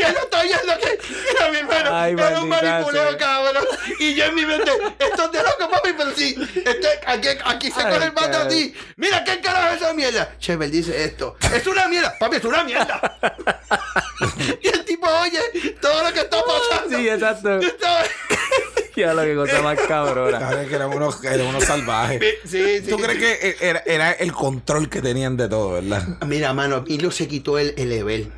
Speaker 3: él lo está oyendo que era mi hermano,
Speaker 1: Ay,
Speaker 3: era un
Speaker 1: sea.
Speaker 3: cabrón. Y yo en mi mente, esto es de loco, papi, pero sí, este, aquí, aquí se
Speaker 1: Ay,
Speaker 3: corre el vato
Speaker 1: cabrón.
Speaker 3: así. Mira, ¿qué carajo es esa mierda? Chevel dice esto. Es una mierda, papi, es una mierda. <laughs> y el tipo oye todo lo que está pasando.
Speaker 1: Sí, exacto.
Speaker 3: Estaba-
Speaker 1: Ya lo que cosa más cabrona.
Speaker 2: Sabes que eran unos, eran unos salvajes.
Speaker 3: Sí, sí.
Speaker 2: ¿Tú crees que era, era el control que tenían de todo, verdad?
Speaker 3: Mira, mano, Emilio se quitó el, el level.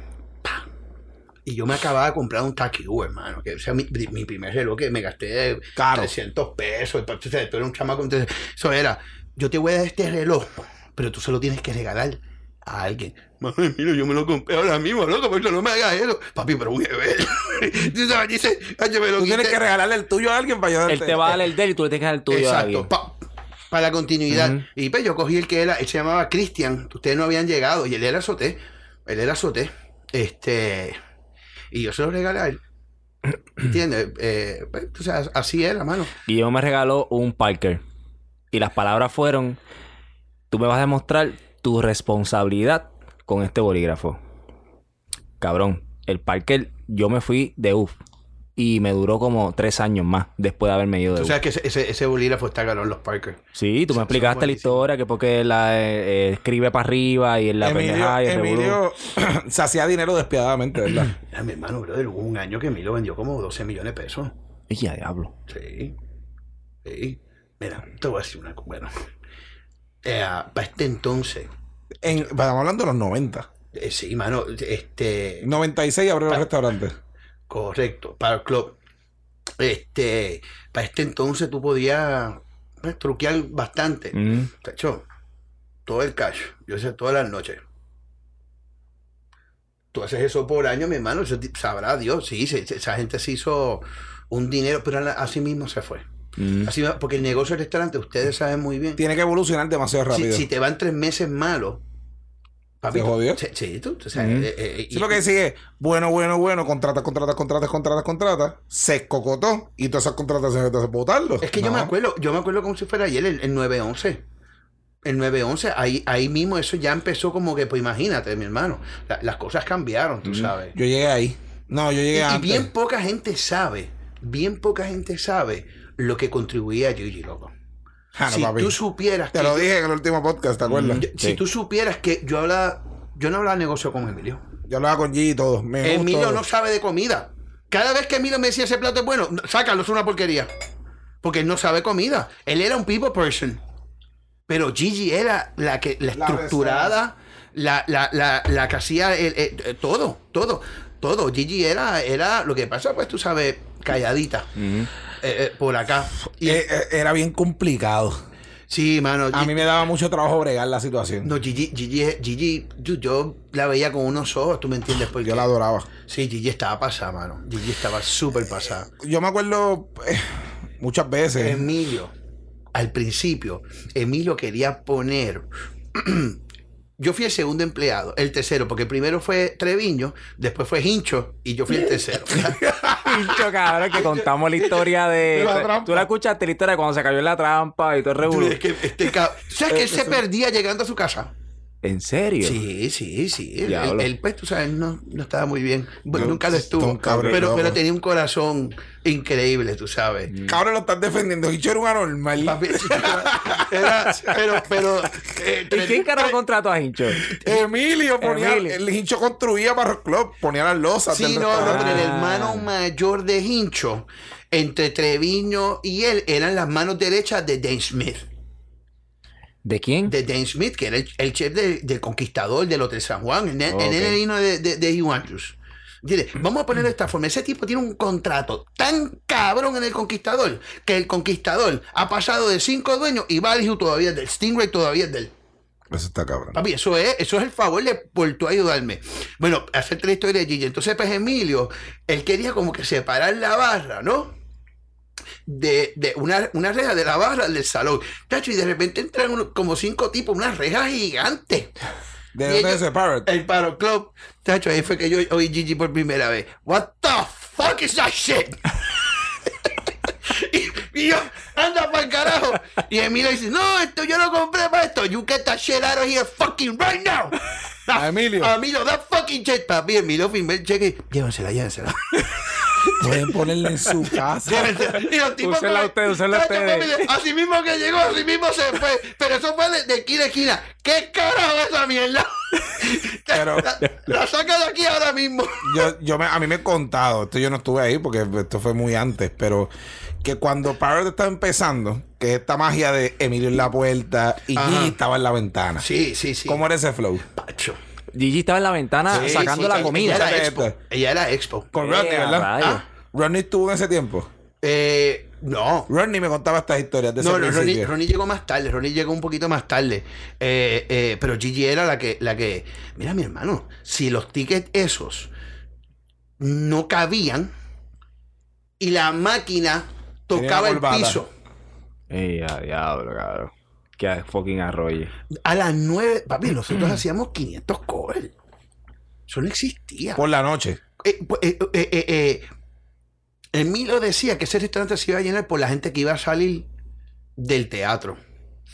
Speaker 3: Y yo me acababa de comprar un Takiu, hermano. Que, o sea, mi, mi primer reloj que me gasté
Speaker 2: Caro.
Speaker 3: 300 pesos. O sea, tú eres un chamaco. entonces, Eso era, yo te voy a dar este reloj, pero tú se lo tienes que regalar a alguien. Mano, Emilio, yo me lo compré ahora mismo, loco, porque no me hagas eso. Papi, pero un <laughs> sabes, dice, "Ay, yo me lo
Speaker 2: Tú tienes
Speaker 3: quité".
Speaker 2: que regalarle el tuyo a alguien para ayudarte.
Speaker 1: Él te va a dar el de él y tú le tienes que dar el tuyo a alguien.
Speaker 3: Exacto. pa- para la continuidad. Y pues yo cogí el que era, él se llamaba Cristian, ustedes no habían llegado, y él era Soté. Él era Soté. Este. Y yo se lo regalé a él. <clears throat> ¿Entiendes? Eh, pues, o sea, así era, mano.
Speaker 1: Y yo me regaló un Parker. Y las palabras fueron: Tú me vas a demostrar tu responsabilidad con este bolígrafo. Cabrón, el Parker, yo me fui de UF. Y me duró como tres años más después de haberme ido de UF.
Speaker 3: sabes que ese, ese, ese bolígrafo está ganando los Parker.
Speaker 1: Sí, tú me
Speaker 3: Son-
Speaker 1: explicaste
Speaker 3: son
Speaker 1: la historia, que porque la eh, eh, escribe para arriba y en la
Speaker 2: Emilio,
Speaker 1: pendeja y el.
Speaker 2: Emilio <clears throat> se hacía dinero despiadadamente, <clears throat> ¿verdad?
Speaker 3: Era mi hermano, brother. Hubo un año que Emilio vendió como 12 millones de pesos.
Speaker 1: Y ya, diablo.
Speaker 3: Sí. Sí. Mira, te voy a decir una cosa. Bueno. Eh, para este entonces.
Speaker 2: En, estamos hablando de los 90.
Speaker 3: eh, sí, mano. Este.
Speaker 2: 96 abrió los restaurantes.
Speaker 3: Correcto, para el club. Este, para este entonces tú podías pues, truquear bastante.
Speaker 1: Mm.
Speaker 3: Tacho, todo el cash. Yo hice todas las noches. Tú haces eso por año, mi hermano. eso sabrá Dios. Sí, se- esa gente se hizo un dinero, pero así mismo se fue.
Speaker 1: Mm.
Speaker 3: Así, va- porque el negocio del restaurante, ustedes saben muy bien.
Speaker 2: Tiene que evolucionar demasiado
Speaker 3: Si,
Speaker 2: rápido.
Speaker 3: si te van tres meses malos, papi,
Speaker 2: ¿Te
Speaker 3: tú-
Speaker 2: jodió?
Speaker 3: Sí, sí, tú, o sea,
Speaker 1: Ujú.
Speaker 3: eh, eh,
Speaker 2: Sí,
Speaker 3: y-
Speaker 2: lo que sigue, bueno, bueno, bueno, contratas, contratas, contratas, contratas, contratas, se cocotó y todas esas contrataciones te botarlo.
Speaker 3: Es que yo me acuerdo, yo me acuerdo como si fuera ayer el, el 911. El 911, ahí, ahí mismo eso ya empezó como que, pues imagínate, mi hermano, la- las cosas cambiaron, tú sabes.
Speaker 2: Yo llegué ahí. No, yo
Speaker 3: Y,
Speaker 2: llegué
Speaker 3: y
Speaker 2: antes.
Speaker 3: bien poca gente sabe, bien poca gente sabe lo que contribuía a Gigi, loco. Si
Speaker 2: papi.
Speaker 3: tú supieras
Speaker 2: Te
Speaker 3: que
Speaker 2: lo dije en el último podcast, ¿te acuerdas?
Speaker 3: yo- si
Speaker 1: Sí.
Speaker 3: tú supieras que yo hablaba, yo no hablaba negocio con Emilio.
Speaker 2: Yo hablaba con G y todo. Me
Speaker 3: Emilio no sabe de comida. Cada vez que Emilio me decía ese plato es bueno, no, sácalo, es una porquería. Porque él no sabe comida. Él era un people person. Pero Gigi era la que la
Speaker 2: La
Speaker 3: estructurada, la, la, la, que hacía el- el- el- todo, todo, todo. Gigi era, era, lo que pasa, pues tú sabes, calladita.
Speaker 1: Mm.
Speaker 3: eh, eh, por acá. Y,
Speaker 2: Eh, eh, era bien complicado.
Speaker 3: sí, mano.
Speaker 2: A mí me daba mucho trabajo bregar la situación.
Speaker 3: No, Gigi, Gigi, Gigi, yo, yo la veía con unos ojos, tú me entiendes por
Speaker 2: Yo la adoraba.
Speaker 3: Sí, Gigi estaba pasada, mano. Gigi estaba súper pasada.
Speaker 2: Yo me acuerdo eh, muchas veces.
Speaker 3: Emilio, al principio, Emilio quería poner. Yo fui el segundo empleado, el tercero, porque primero fue Treviño, después fue Hincho y yo fui el tercero. <laughs>
Speaker 1: Pincho, cabrón, que contamos la historia de.
Speaker 2: La trampa.
Speaker 1: Tú la escuchaste la historia de cuando se cayó en la trampa y todo el revolú.
Speaker 3: es que este ¿Sabes que él se perdía llegando a su casa?
Speaker 1: ¿En serio?
Speaker 3: Sí, sí, sí. Él,
Speaker 1: Diablo.
Speaker 3: él- pues, tú sabes, no, no estaba muy bien. Bueno,
Speaker 2: Yo-
Speaker 3: nunca lo estuvo.
Speaker 2: cabrón
Speaker 3: pero, pero tenía un corazón increíble, tú sabes.
Speaker 2: Cabrón, lo estás defendiendo. Hicho era un anormal.
Speaker 3: Papi, era, pero, pero. eh,
Speaker 1: ¿Y quién carajo contrató a Hincho?
Speaker 2: Emilio ponía.
Speaker 1: Emilio.
Speaker 2: El Hincho construía para el club. Ponía las losas.
Speaker 3: Sí, no, no, pero el
Speaker 1: Ah.
Speaker 3: hermano mayor de Hincho, entre Treviño y él, eran las manos derechas de Dane Smith.
Speaker 1: ¿De quién?
Speaker 3: De Dane Smith, que era el, el chef de- del Conquistador del Hotel San Juan, el, ne-
Speaker 1: Ok.
Speaker 3: el vino de, de, de Hugh Andrews. ¿Entiendes? Vamos a ponerlo de esta forma. Ese tipo tiene un contrato tan cabrón en el Conquistador que el Conquistador ha pasado de cinco dueños y Value todavía es del Stingray todavía es del.
Speaker 2: Eso está cabrón.
Speaker 3: Papi, eso es, eso es el favor de por tú ayudarme. Bueno, hacerte la historia de Gigi. Entonces, pues Emilio, él quería como que separar la barra, ¿no? De, de una, una reja de la barra del salón. Tacho, y de repente entran uno- como cinco tipos, una reja gigante.
Speaker 2: ¿De dónde
Speaker 3: ellos-
Speaker 2: es ese parrot?
Speaker 3: El Paro Club. Tacho, ahí fue que yo oí Gigi por primera vez. What the fuck is that shit? <laughs> y, y yo, anda para el carajo. Y Emilio dice, no, esto yo lo compré para esto. You get that shit out of here fucking right now. <laughs>
Speaker 4: A Emilio.
Speaker 3: A Emilio, da fucking check, papi. Emilio firmé el cheque. Llévensela, llévensela. <laughs>
Speaker 4: Pueden ponerla en su casa.
Speaker 3: Llévensela. Y los tipos
Speaker 1: Úsenla
Speaker 3: como-
Speaker 1: ustedes, úsenla
Speaker 3: Tacho,
Speaker 1: ustedes.
Speaker 3: papi, Así mismo que llegó, así mismo se fue. Pero eso fue de, de esquina a esquina. ¿Qué carajo es esa mierda? <laughs>
Speaker 4: Pero-
Speaker 3: la, la saca de aquí ahora mismo.
Speaker 4: yo, yo me, a mí me he contado, esto yo no estuve ahí porque esto fue muy antes, pero que cuando Parrot estaba empezando, que esta magia de Emilio en la puerta y. Gigi estaba en la ventana.
Speaker 3: Sí, sí, sí.
Speaker 4: ¿Cómo era ese flow?
Speaker 3: Pacho.
Speaker 1: Gigi estaba en la ventana
Speaker 3: Sí,
Speaker 1: sacando
Speaker 3: sí,
Speaker 1: la comida.
Speaker 3: Ella era expo. Ella era expo.
Speaker 4: Con Rodney,
Speaker 1: Eh,
Speaker 4: ¿verdad?
Speaker 3: Ah.
Speaker 4: Rodney estuvo en ese tiempo.
Speaker 3: Eh, no.
Speaker 4: Rodney me contaba estas historias de ese
Speaker 3: No, no, Ronnie. Ronnie llegó más tarde, Ronnie llegó un poquito más tarde. Eh, eh, pero Gigi era la que, la que. Mira, mi hermano, si los tickets esos no cabían y la máquina tocaba el piso
Speaker 1: Ey, a diablo, cabrón. Que fucking arroye.
Speaker 3: a las 9, papi, <clears throat> nosotros hacíamos 500 covers. Eso no existía.
Speaker 4: Por la noche.
Speaker 3: Eh, eh, eh, eh, eh, Emilio decía que ese restaurante se iba a llenar por la gente que iba a salir del teatro.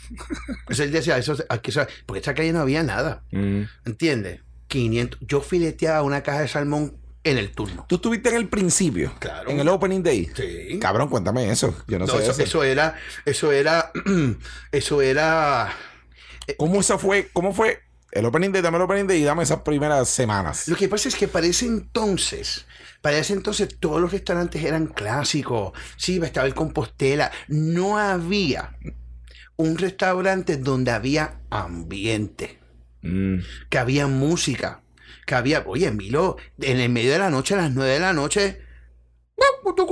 Speaker 3: <laughs> Entonces él decía, eso, aquí, porque esta calle no había nada,
Speaker 1: Mm.
Speaker 3: ¿entiendes? 500. Yo fileteaba una caja de salmón en el turno.
Speaker 4: Tú estuviste en el principio.
Speaker 3: Claro.
Speaker 4: En el opening day.
Speaker 3: Sí.
Speaker 4: Cabrón, cuéntame eso. Yo no,
Speaker 3: No,
Speaker 4: sé
Speaker 3: eso,
Speaker 4: eso.
Speaker 3: eso era, eso era, <clears throat> eso era.
Speaker 4: ¿Cómo eso fue? ¿Cómo fue? El opening day, dame el opening day y dame esas primeras semanas.
Speaker 3: Lo que pasa es que para ese entonces, para ese entonces todos los restaurantes eran clásicos. Sí, estaba el Compostela. No había un restaurante donde había ambiente,
Speaker 1: Mm.
Speaker 3: que había música, que había, oye, Milo, en el medio de la noche, a las nueve de la noche,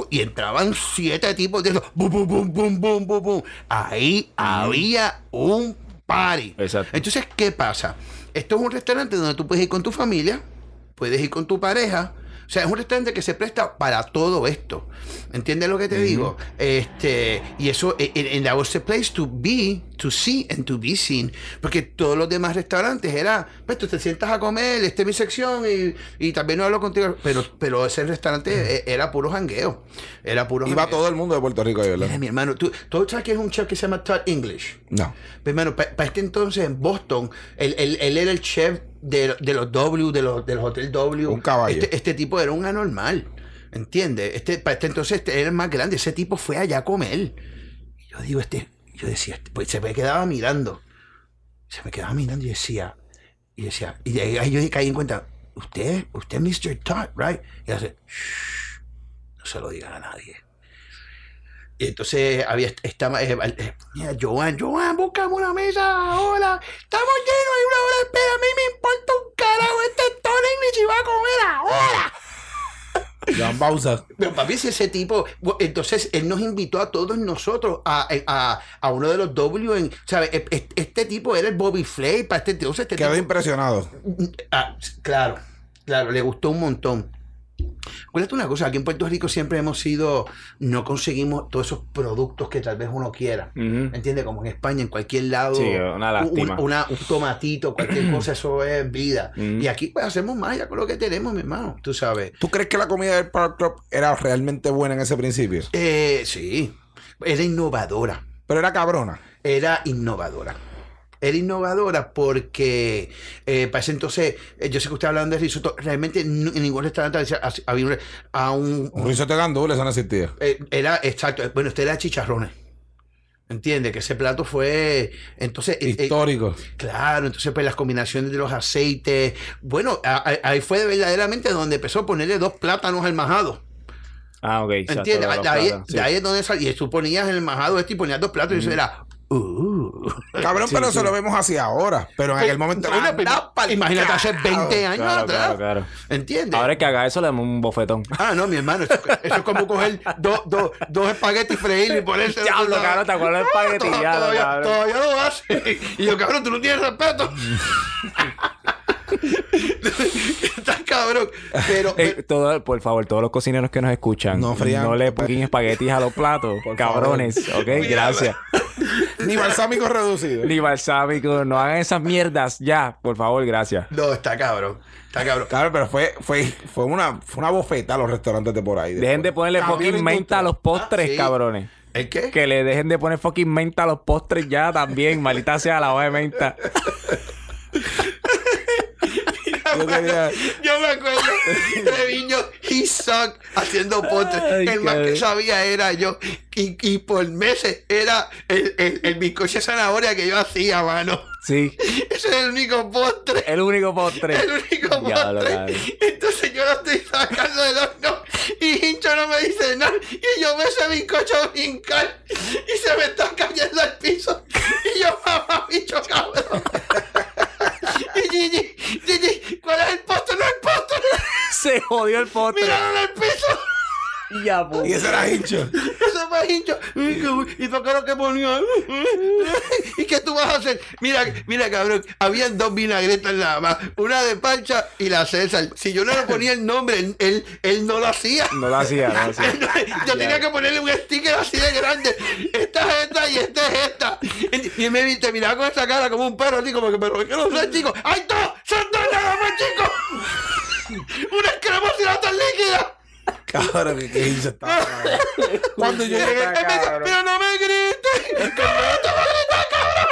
Speaker 3: y entraban siete tipos de bum. Ahí había un party.
Speaker 1: Exacto.
Speaker 3: Entonces, ¿qué pasa? Esto es un restaurante donde tú puedes ir con tu familia, puedes ir con tu pareja. O sea, es un restaurante que se presta para todo esto. ¿Entiendes lo que te digo? Este, y eso, en en that was the place to be, to see and to be seen. Porque todos los demás restaurantes era, pues tú te sientas a comer, esta es mi sección y, y también no hablo contigo. Pero, pero ese restaurante eh, era puro jangueo. Era puro
Speaker 4: Iba todo el mundo de Puerto Rico ahí,
Speaker 3: Mira,
Speaker 4: ¿verdad?
Speaker 3: mi hermano, ¿tú, ¿tú sabes que es un chef que se llama Todd English?
Speaker 4: No.
Speaker 3: Pues, hermano, para este entonces en Boston, él, él- él era el chef de, de los W, de los, de los Hotel W.
Speaker 4: Un caballo.
Speaker 3: Este, este tipo era un anormal. ¿Entiendes? Este, para este entonces este era el más grande. Ese tipo fue allá a comer. Y yo digo, este, yo decía, este, pues se me quedaba mirando. Se me quedaba mirando y decía, y decía, y ahí ahí yo caí en cuenta, usted, usted es Mr. Todd, right? Y hace, shh, no se lo digan a nadie. Y entonces había estaba eh, eh, Joan, Joan, búscame una mesa, hola, estamos llenos, hay una hora de espera, a mí me importa un carajo, este es Tony y va a comer ahora.
Speaker 4: Joan Bausa.
Speaker 3: Pero papi, si ese tipo, entonces él nos invitó a todos nosotros a, a, a uno de los W en, ¿sabes? E- e- Este tipo era el Bobby Flay, para este entonces este
Speaker 4: Quedó
Speaker 3: tipo-
Speaker 4: impresionado.
Speaker 3: Ah, claro, claro, le gustó un montón. Acuérdate una cosa, aquí en Puerto Rico siempre hemos sido, no conseguimos todos esos productos que tal vez uno quiera.
Speaker 1: Ujú.
Speaker 3: ¿Entiendes? Como en España, en cualquier lado.
Speaker 1: Sí, una lástima.
Speaker 3: Un, una- un tomatito, cualquier <clears throat> cosa, eso es vida.
Speaker 1: Mm.
Speaker 3: Y aquí pues hacemos magia con lo que tenemos, mi hermano. Tú sabes.
Speaker 4: ¿Tú crees que la comida del Park Club era realmente buena en ese principio?
Speaker 3: Eh, sí. Era innovadora.
Speaker 4: Pero era cabrona.
Speaker 3: Era innovadora. Era innovadora porque eh, para ese entonces, eh, yo sé que usted hablando de risotto, realmente en ningún restaurante había- había un, a un,
Speaker 4: Un risotto de gandules, eso no existía.
Speaker 3: Eh, era exacto. Bueno, este era chicharrones. ¿Entiendes? Que ese plato fue. Entonces. eh, eh,
Speaker 4: Histórico.
Speaker 3: claro, entonces, pues las combinaciones de los aceites. Bueno, a- a- ahí fue verdaderamente donde empezó a ponerle dos plátanos al majado.
Speaker 1: Ah, ok.
Speaker 3: ¿Entiendes?
Speaker 1: de
Speaker 3: ahí,
Speaker 1: plátanos, sí.
Speaker 3: de ahí es donde salía. Y tú ponías el majado este y ponías dos platos y eso era. Uh.
Speaker 4: Cabrón, <laughs> pero eso lo vemos así ahora. Pero en aquel momento.
Speaker 3: Una-
Speaker 4: anda pa'l
Speaker 3: imagínate hace
Speaker 4: carajo.
Speaker 3: 20 años
Speaker 1: Claro,
Speaker 3: atrás.
Speaker 1: claro, claro.
Speaker 3: ¿Entiendes?
Speaker 1: Ahora es que haga eso, le damos un bofetón.
Speaker 3: Ah, no, mi hermano, eso, eso es como coger dos, dos, dos espaguetis freír y ponerse.
Speaker 1: Diablo, cabrón, te acuerdas del espagueti,
Speaker 3: Todavía-
Speaker 1: diablo,
Speaker 3: todavía,
Speaker 1: cabrón.
Speaker 3: todavía lo hace. Y yo, cabrón, tú no tienes respeto. Estás cabrón. Pero,
Speaker 1: Eh, todo, por favor, todos los cocineros que nos escuchan,
Speaker 4: No
Speaker 1: no,
Speaker 4: frían-
Speaker 1: le pongan espaguetis a los platos, cabrones, ¿ok? Gracias.
Speaker 4: Ni balsámico reducido.
Speaker 1: Ni balsámico, no hagan esas mierdas ya, por favor, gracias.
Speaker 3: no, está cabrón. Está cabrón.
Speaker 4: Claro, pero fue, fue, fue, una, fue una bofeta a los restaurantes de por ahí.
Speaker 1: Dejen de ponerle fucking menta a los postres,
Speaker 3: Ah, sí.
Speaker 1: cabrones.
Speaker 3: ¿El qué?
Speaker 1: Que le dejen de poner fucking menta a los postres ya también, maldita sea la hoja de menta. <laughs>
Speaker 2: Yo tenía-
Speaker 3: Yo me acuerdo, Treviño, <laughs> he sucked haciendo postres.
Speaker 1: Ay,
Speaker 3: el más que sabía era yo. Y, y por meses era el, el, el bizcocho de zanahoria que yo hacía, mano.
Speaker 1: Sí.
Speaker 3: Ese es el único postre.
Speaker 1: El único postre.
Speaker 3: El único postre. Entonces yo lo estoy sacando del horno y Hincho no me dice nada. Y yo veo ese bizcocho brincar y se me está cayendo al piso. Y yo, mamá, bicho cabrón. <laughs> Gigi, Gigi, ¿cuál es el postre? No el postre.
Speaker 1: Se jodió el postre.
Speaker 3: Míralo en el piso.
Speaker 1: Ya, pu-
Speaker 2: Y ese era hincho.
Speaker 3: Ese fue Hincho. Y que- Y toca lo que ponía. <laughs> ¿Y qué tú vas a hacer? Mira, mira, cabrón. Habían dos vinagretas nada más. Una de Pancha y la César. Si yo no le ponía el nombre, él, él, él no lo hacía.
Speaker 1: No lo hacía, no lo hacía. <laughs>
Speaker 3: Yo tenía que ponerle un sticker así de grande. Esta es esta y esta es esta. Y me vi- te miraba con esa cara como un perro, así como que, pero es que no sé, chicos. ¡Hay dos! ¡Son dos nada más, chicos! <laughs> ¡Una es cremosa y la otra es líquida!
Speaker 2: Cabrón, que, que hincho estaba. <laughs> cabrón. Cuando yo llegué.
Speaker 3: Pero no me grites. Que no te voy a gritar, cabrón.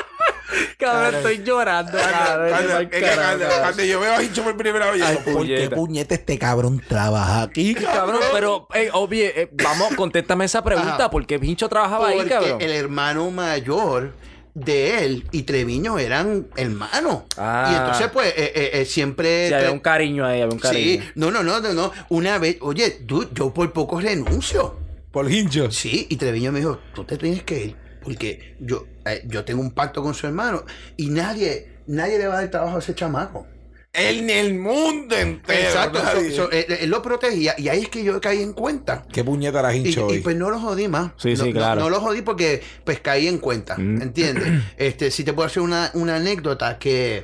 Speaker 1: Cabrón, estoy llorando. cabrón.
Speaker 2: Cuando, es que cuando- cuando yo veo a Hincho por primera vez,
Speaker 1: Ay,
Speaker 2: ¿por qué
Speaker 1: puñeta.
Speaker 2: puñete este cabrón trabaja aquí?
Speaker 1: Cabrón, pero, eh, obvio, eh, vamos, contéstame esa pregunta.
Speaker 3: Ajá.
Speaker 1: ¿Por qué Pincho trabajaba ahí,
Speaker 3: Porque
Speaker 1: cabrón?
Speaker 3: el hermano mayor de él y Treviño eran hermanos.
Speaker 1: Ah.
Speaker 3: Y entonces, pues, eh, eh, eh, siempre...
Speaker 1: Sí, había un cariño ahí, había un cariño.
Speaker 3: Sí, no, no, no, no, no. Una vez, oye, tú, yo por poco renuncio.
Speaker 2: Por hincho.
Speaker 3: Sí, y Treviño me dijo, tú te tienes que ir, porque yo, eh, yo tengo un pacto con su hermano y nadie, nadie le va a dar trabajo a ese chamaco.
Speaker 2: En el mundo entero.
Speaker 3: Exacto,
Speaker 2: nadie.
Speaker 3: so- so, él, él lo protegía y ahí es que yo caí en cuenta.
Speaker 2: ¿Qué puñeta
Speaker 3: Y,
Speaker 2: hincho
Speaker 3: y, pues no lo jodí más.
Speaker 1: Sí,
Speaker 3: no,
Speaker 1: sí,
Speaker 3: no-
Speaker 1: claro.
Speaker 3: No, lo jodí porque pues caí en cuenta,
Speaker 1: Mm.
Speaker 3: ¿entiendes? <clears throat> Este, si te puedo hacer una, una anécdota que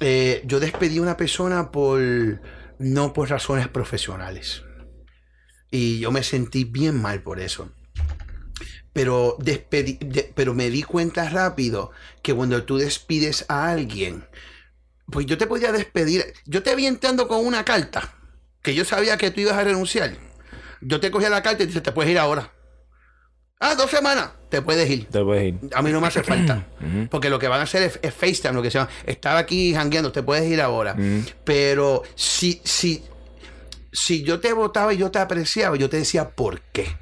Speaker 3: eh, yo despedí a una persona por no por razones profesionales. Y yo me sentí bien mal por eso. Pero, despedí, de- pero me di cuenta rápido que cuando tú despides a alguien, pues yo te podía despedir. Yo te vi entrando con una carta que yo sabía que tú ibas a renunciar. Yo te cogía la carta y te dije, te puedes ir ahora. Ah, dos semanas, te puedes ir.
Speaker 1: Te puedes ir.
Speaker 3: A mí no me hace falta. <clears throat> Porque lo que van a hacer es, es FaceTime, lo que se llama. Estar aquí jangueando, te puedes ir ahora. Pero si, si, si yo te votaba y yo te apreciaba, yo te decía por qué.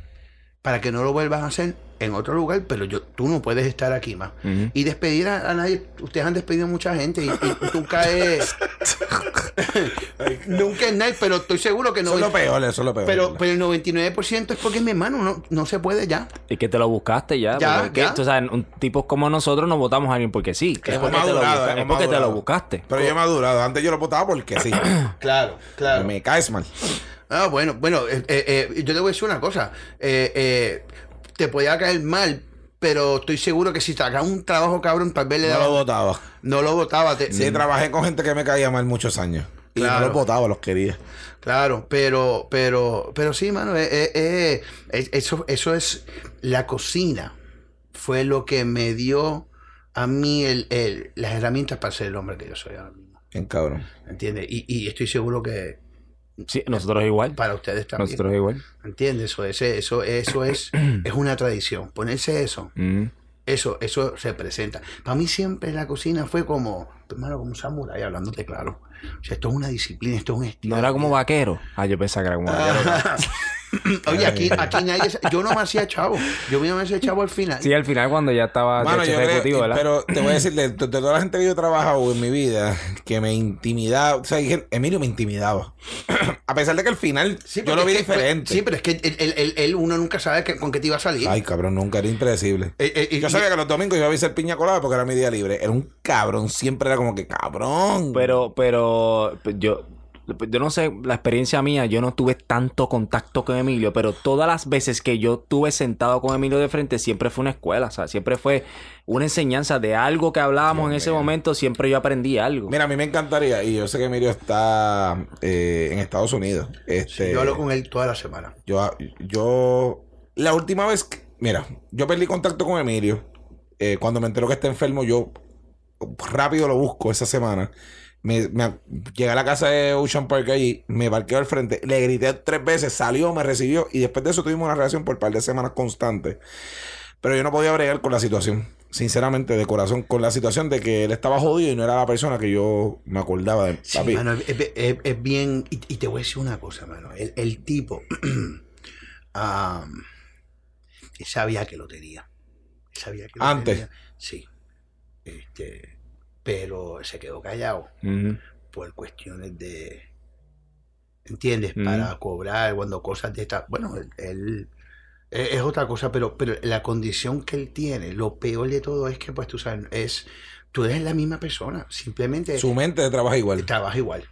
Speaker 3: Para que no lo vuelvas a hacer en otro lugar, pero yo, tú no puedes estar aquí más. Y despedir a, a nadie, ustedes han despedido a mucha gente y, y tú caes. <laughs> Nunca es nadie, pero estoy seguro que no.
Speaker 2: Eso es lo peor, eso es lo peor.
Speaker 3: Pero, pero el 99% es porque es mi hermano, no, no se puede ya.
Speaker 1: Y que te lo buscaste ya.
Speaker 3: Ya,
Speaker 1: es
Speaker 3: ya.
Speaker 1: tú sabes, un tipos como nosotros no votamos a alguien porque sí. Es
Speaker 2: Hemos
Speaker 1: porque, te lo,
Speaker 2: madurado,
Speaker 1: busca-
Speaker 2: hemos
Speaker 1: es porque te lo buscaste.
Speaker 2: Pero yo he madurado. Antes yo lo votaba porque sí. <coughs>
Speaker 3: Claro, claro.
Speaker 2: Me caes mal.
Speaker 3: Ah, bueno, bueno, eh, eh, eh, yo te voy a decir una cosa. Eh, eh, te podía caer mal, pero estoy seguro que si te hagas un trabajo cabrón, tal vez le
Speaker 2: No
Speaker 3: daba-
Speaker 2: lo votaba.
Speaker 3: no lo votaba. te-
Speaker 2: Sí, trabajé con gente que me caía mal muchos años. Y
Speaker 3: Claro.
Speaker 2: no los votaba, los quería.
Speaker 3: Claro, pero, pero, pero sí, mano, eh, eh, eh, es- eso, eso es la cocina. Fue lo que me dio a mí el, el- las herramientas para ser el hombre que yo soy ahora mismo.
Speaker 2: Bien cabrón.
Speaker 3: ¿Entiendes? Y, y estoy seguro que
Speaker 1: Sí, nosotros igual.
Speaker 3: para ustedes también.
Speaker 1: Nosotros igual.
Speaker 3: ¿Entiendes? Eso, ese, eso, eso es, <clears throat> es una tradición. Ponerse eso,
Speaker 1: Ujú.
Speaker 3: eso, eso representa. Para mí siempre la cocina fue como, hermano, como un samurái, hablándote claro. O sea, esto es una disciplina, esto es un estilo.
Speaker 1: No era como vaquero. Ah, yo pensaba que era como vaquero. <laughs> <clears throat>
Speaker 3: Oye, aquí, aquí nadie, se- yo no me hacía chavo. Yo me hacía chavo al final.
Speaker 1: Sí, al final cuando ya estaba de
Speaker 2: yo creo,
Speaker 1: ejecutivo, ¿verdad?
Speaker 2: pero te voy a decir, de, de toda la gente que yo he trabajado en mi vida, que me intimidaba, o sea, dije, Emilio me intimidaba. <clears throat> a pesar de que al final
Speaker 3: Sí,
Speaker 2: yo lo vi
Speaker 3: que-
Speaker 2: diferente.
Speaker 3: Sí, pero es que él, él- él- él- uno nunca sabe que- con qué te iba a salir.
Speaker 2: Ay, cabrón, nunca era impredecible.
Speaker 3: Eh, eh, y-
Speaker 2: yo sabía que los domingos iba a ser piña colada porque era mi día libre. Era un cabrón, siempre era como que cabrón.
Speaker 1: Pero, pero, yo, yo no sé, la experiencia mía, yo no tuve tanto contacto con Emilio, pero todas las veces que yo tuve sentado con Emilio de frente, siempre fue una escuela, o sea, siempre fue una enseñanza de algo que hablábamos en ese momento, siempre yo aprendí algo.
Speaker 2: Mira, a mí me encantaría, y yo sé que Emilio está eh, en Estados Unidos. Este,
Speaker 3: Yo hablo con él toda la semana.
Speaker 2: Yo, yo, la última vez, que- mira, yo perdí contacto con Emilio. eh, cuando me enteró que está enfermo, yo rápido lo busco esa semana. Me, me- llegué a la casa de Ocean Park allí, me parqué al frente, le grité tres veces, salió, me recibió y después de eso tuvimos una relación por un par de semanas constante. Pero yo no podía bregar con la situación. Sinceramente, de corazón, con la situación de que él estaba jodido y no era la persona que yo me acordaba de
Speaker 3: Sí,
Speaker 2: papi.
Speaker 3: mano, es, es- bien. Y, y te voy a decir una cosa, mano. El, el tipo. <clears throat> él sabía que lo tenía. Sabía que lo
Speaker 2: Antes.
Speaker 3: tenía. Sí. Este, pero se quedó callado por cuestiones de. ¿Entiendes? Para cobrar cuando cosas de esta. Bueno, él. él- es es otra cosa, pero, pero la condición que él tiene, lo peor de todo es que, pues tú sabes, es. Tú eres la misma persona. Simplemente
Speaker 2: Su mente trabaja igual.
Speaker 3: trabaja igual.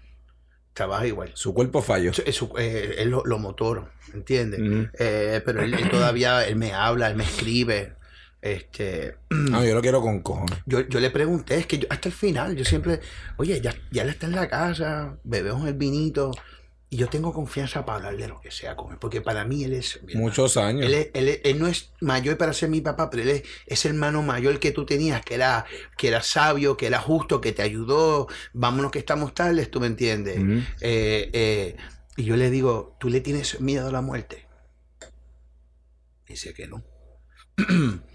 Speaker 3: Trabaja igual.
Speaker 2: Su cuerpo falló.
Speaker 3: Eso- eso, eh, él lo, lo motor, ¿entiendes? Eh, pero él, él todavía, él me habla, él me escribe. Este,
Speaker 2: No, <clears throat> yo lo quiero con cojones.
Speaker 3: yo, yo le pregunté, es que yo, hasta el final, yo siempre, oye, ya, ya él está en la casa, bebemos el vinito, y yo tengo confianza para hablarle lo que sea con él, porque para mí él es...
Speaker 2: Muchos años.
Speaker 3: Él, es- él es- él no es mayor para ser mi papá, pero él es ese hermano mayor que tú tenías, que era, que era sabio, que era justo, que te ayudó. Vámonos que estamos tardes, tú me entiendes. Eh, eh, y yo le digo, ¿tú le tienes miedo a la muerte? Dice que no. <clears throat>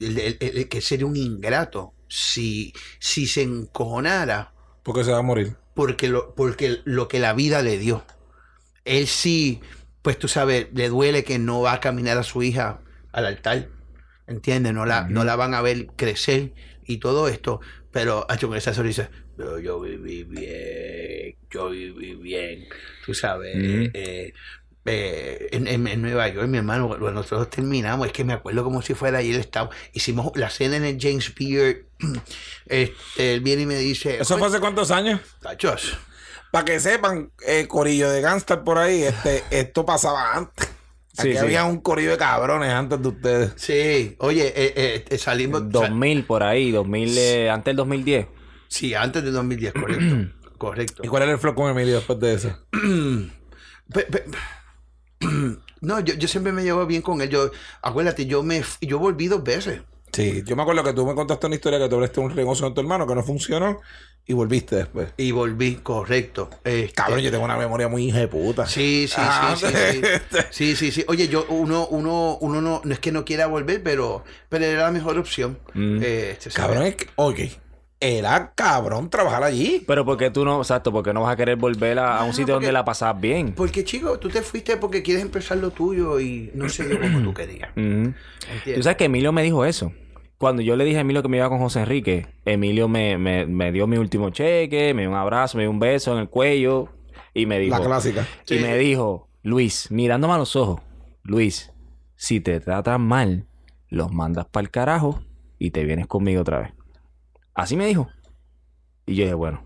Speaker 3: El- el- el- que sería un ingrato si, si se encojonara
Speaker 2: Porque se va a morir.
Speaker 3: porque lo, porque lo que la vida le dio. Él sí, pues tú sabes, le duele que no va a caminar a su hija al altar. ¿Entiendes? No la, no la van a ver crecer y todo esto. Pero ha hecho con esa sonrisa. Pero yo viví bien, yo viví bien. Tú sabes, eh, eh, en, en- en Nueva York, mi hermano, cuando nosotros terminamos, es que me acuerdo como si fuera ayer, estaba, hicimos la cena en el James Beard. <clears throat> Este, él viene y me dice,
Speaker 2: ¿Eso fue hace cuántos años?
Speaker 3: Tachos,
Speaker 2: Para que sepan, eh, corillo de gangster por ahí, este, <laughs> esto pasaba antes.
Speaker 1: Sí,
Speaker 2: Aquí
Speaker 1: sí.
Speaker 2: había un corillo de cabrones antes de ustedes.
Speaker 3: Sí, oye, eh, eh, eh, salimos.
Speaker 1: 2000 por ahí, 2000, eh, antes del 2010.
Speaker 3: Sí, antes del 2010, correcto. <clears throat> correcto.
Speaker 2: ¿Y cuál era el flow con Emilio después de eso? <clears throat> <clears throat>
Speaker 3: No, yo, yo siempre me llevo bien con él. Yo, acuérdate, yo me yo volví dos veces.
Speaker 2: Sí, yo me acuerdo que tú me contaste una historia que tú hablaste un negocio con tu hermano que no funcionó y volviste después.
Speaker 3: Y volví, correcto. Este,
Speaker 2: Cabrón, yo tengo una memoria muy hija de puta.
Speaker 3: Sí, sí,
Speaker 2: Ah,
Speaker 3: sí, sí, sí. Sí, sí, sí. Oye, yo, uno, uno, uno no, no es que no quiera volver, pero, pero era la mejor opción.
Speaker 1: Mm.
Speaker 3: Eh, este,
Speaker 2: Cabrón, es que, ok. Era cabrón trabajar allí.
Speaker 1: Pero porque tú no, exacto, porque no vas a querer volver a, a un
Speaker 3: No,
Speaker 1: sitio
Speaker 3: porque-
Speaker 1: donde la pasas bien.
Speaker 3: Porque, chico, tú te fuiste porque quieres empezar lo tuyo y no se dio como tú querías. ¿Entiendes?
Speaker 1: Tú sabes que Emilio me dijo eso. Cuando yo le dije a Emilio que me iba con José Enrique, Emilio me, me, me dio mi último cheque, me dio un abrazo, me dio un beso en el cuello y me dijo...
Speaker 2: La clásica.
Speaker 1: Y
Speaker 3: Sí.
Speaker 1: me dijo, Luis, mirándome a los ojos, Luis, si te tratan mal, los mandas para el carajo y te vienes conmigo otra vez. Así me dijo. Y yo dije, bueno,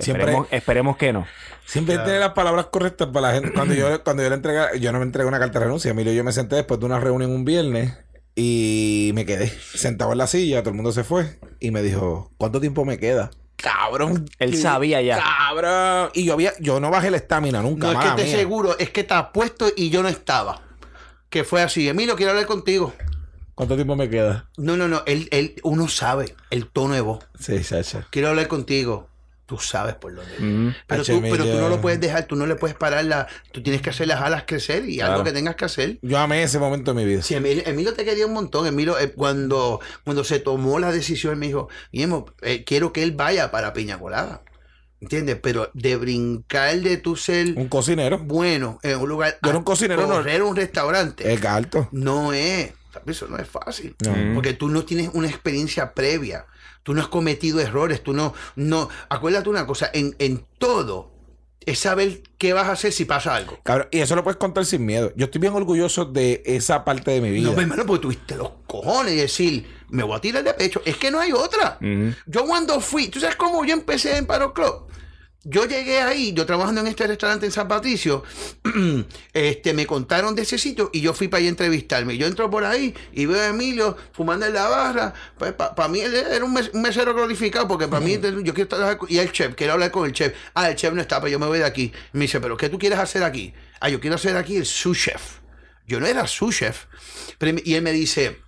Speaker 2: Siempre-
Speaker 1: esperemos, esperemos que no.
Speaker 2: Siempre tiene las palabras correctas para la gente. Cuando yo, <clears throat> cuando yo le entregué, yo no me entregué una carta de renuncia. Emilio, yo me senté después de una reunión un viernes y me quedé sentado en la silla, todo el mundo se fue y me dijo, ¿cuánto tiempo me queda? Cabrón.
Speaker 1: Él
Speaker 2: ¿Qué?
Speaker 1: sabía ya.
Speaker 2: Cabrón. Y yo había, yo no bajé la estamina nunca.
Speaker 3: No es que te
Speaker 2: mía.
Speaker 3: seguro, es que te puesto y yo no estaba. Que fue así, Emilio, quiero hablar contigo.
Speaker 2: ¿Cuánto tiempo me queda?
Speaker 3: No, no, no, él, él, uno sabe el tono de voz.
Speaker 2: Sí, Sacha.
Speaker 3: Quiero hablar contigo. Tú sabes por dónde.
Speaker 1: Ujú.
Speaker 3: Pero, tú, pero tú no lo puedes dejar, tú no le puedes parar la. Tú tienes que hacer las alas crecer y algo que tengas que hacer.
Speaker 2: Yo amé ese momento de mi vida.
Speaker 3: Sí, Emilio, Emilio te quería un montón. Emilio, eh, cuando, cuando se tomó la decisión, me dijo, eh, quiero que él vaya para Piña Colada. ¿Entiendes? Pero de brincar de tu ser
Speaker 2: Un cocinero.
Speaker 3: bueno en un lugar.
Speaker 2: Yo era un cocinero, no-
Speaker 3: un restaurante.
Speaker 2: Es alto.
Speaker 3: No es. Eso no es fácil.
Speaker 2: No.
Speaker 3: Porque tú no tienes una experiencia previa. Tú no has cometido errores. Tú no. no Acuérdate una cosa. En, en todo es saber qué vas a hacer si pasa algo.
Speaker 2: Cabrón, y eso lo puedes contar sin miedo. Yo estoy bien orgulloso de esa parte de mi vida.
Speaker 3: No, hermano, porque tuviste los cojones de decir, me voy a tirar de pecho. Es que no hay otra. Yo cuando fui, ¿tú sabes cómo yo empecé en Paro Club? Yo llegué ahí, yo trabajando en este restaurante en San Patricio, <clears throat> este, me contaron de ese sitio y yo fui para allá a entrevistarme. Yo entro por ahí y veo a Emilio fumando en la barra. Pues para mí él era un, mes- un mesero glorificado porque para mí yo quiero trabajar con- y el chef, quiero hablar con el chef. Ah, el chef no está, pues yo me voy de aquí. Me dice, pero ¿qué tú quieres hacer aquí? Ah, yo quiero hacer aquí el sous chef. Yo no era sous chef. Pero- y él me dice,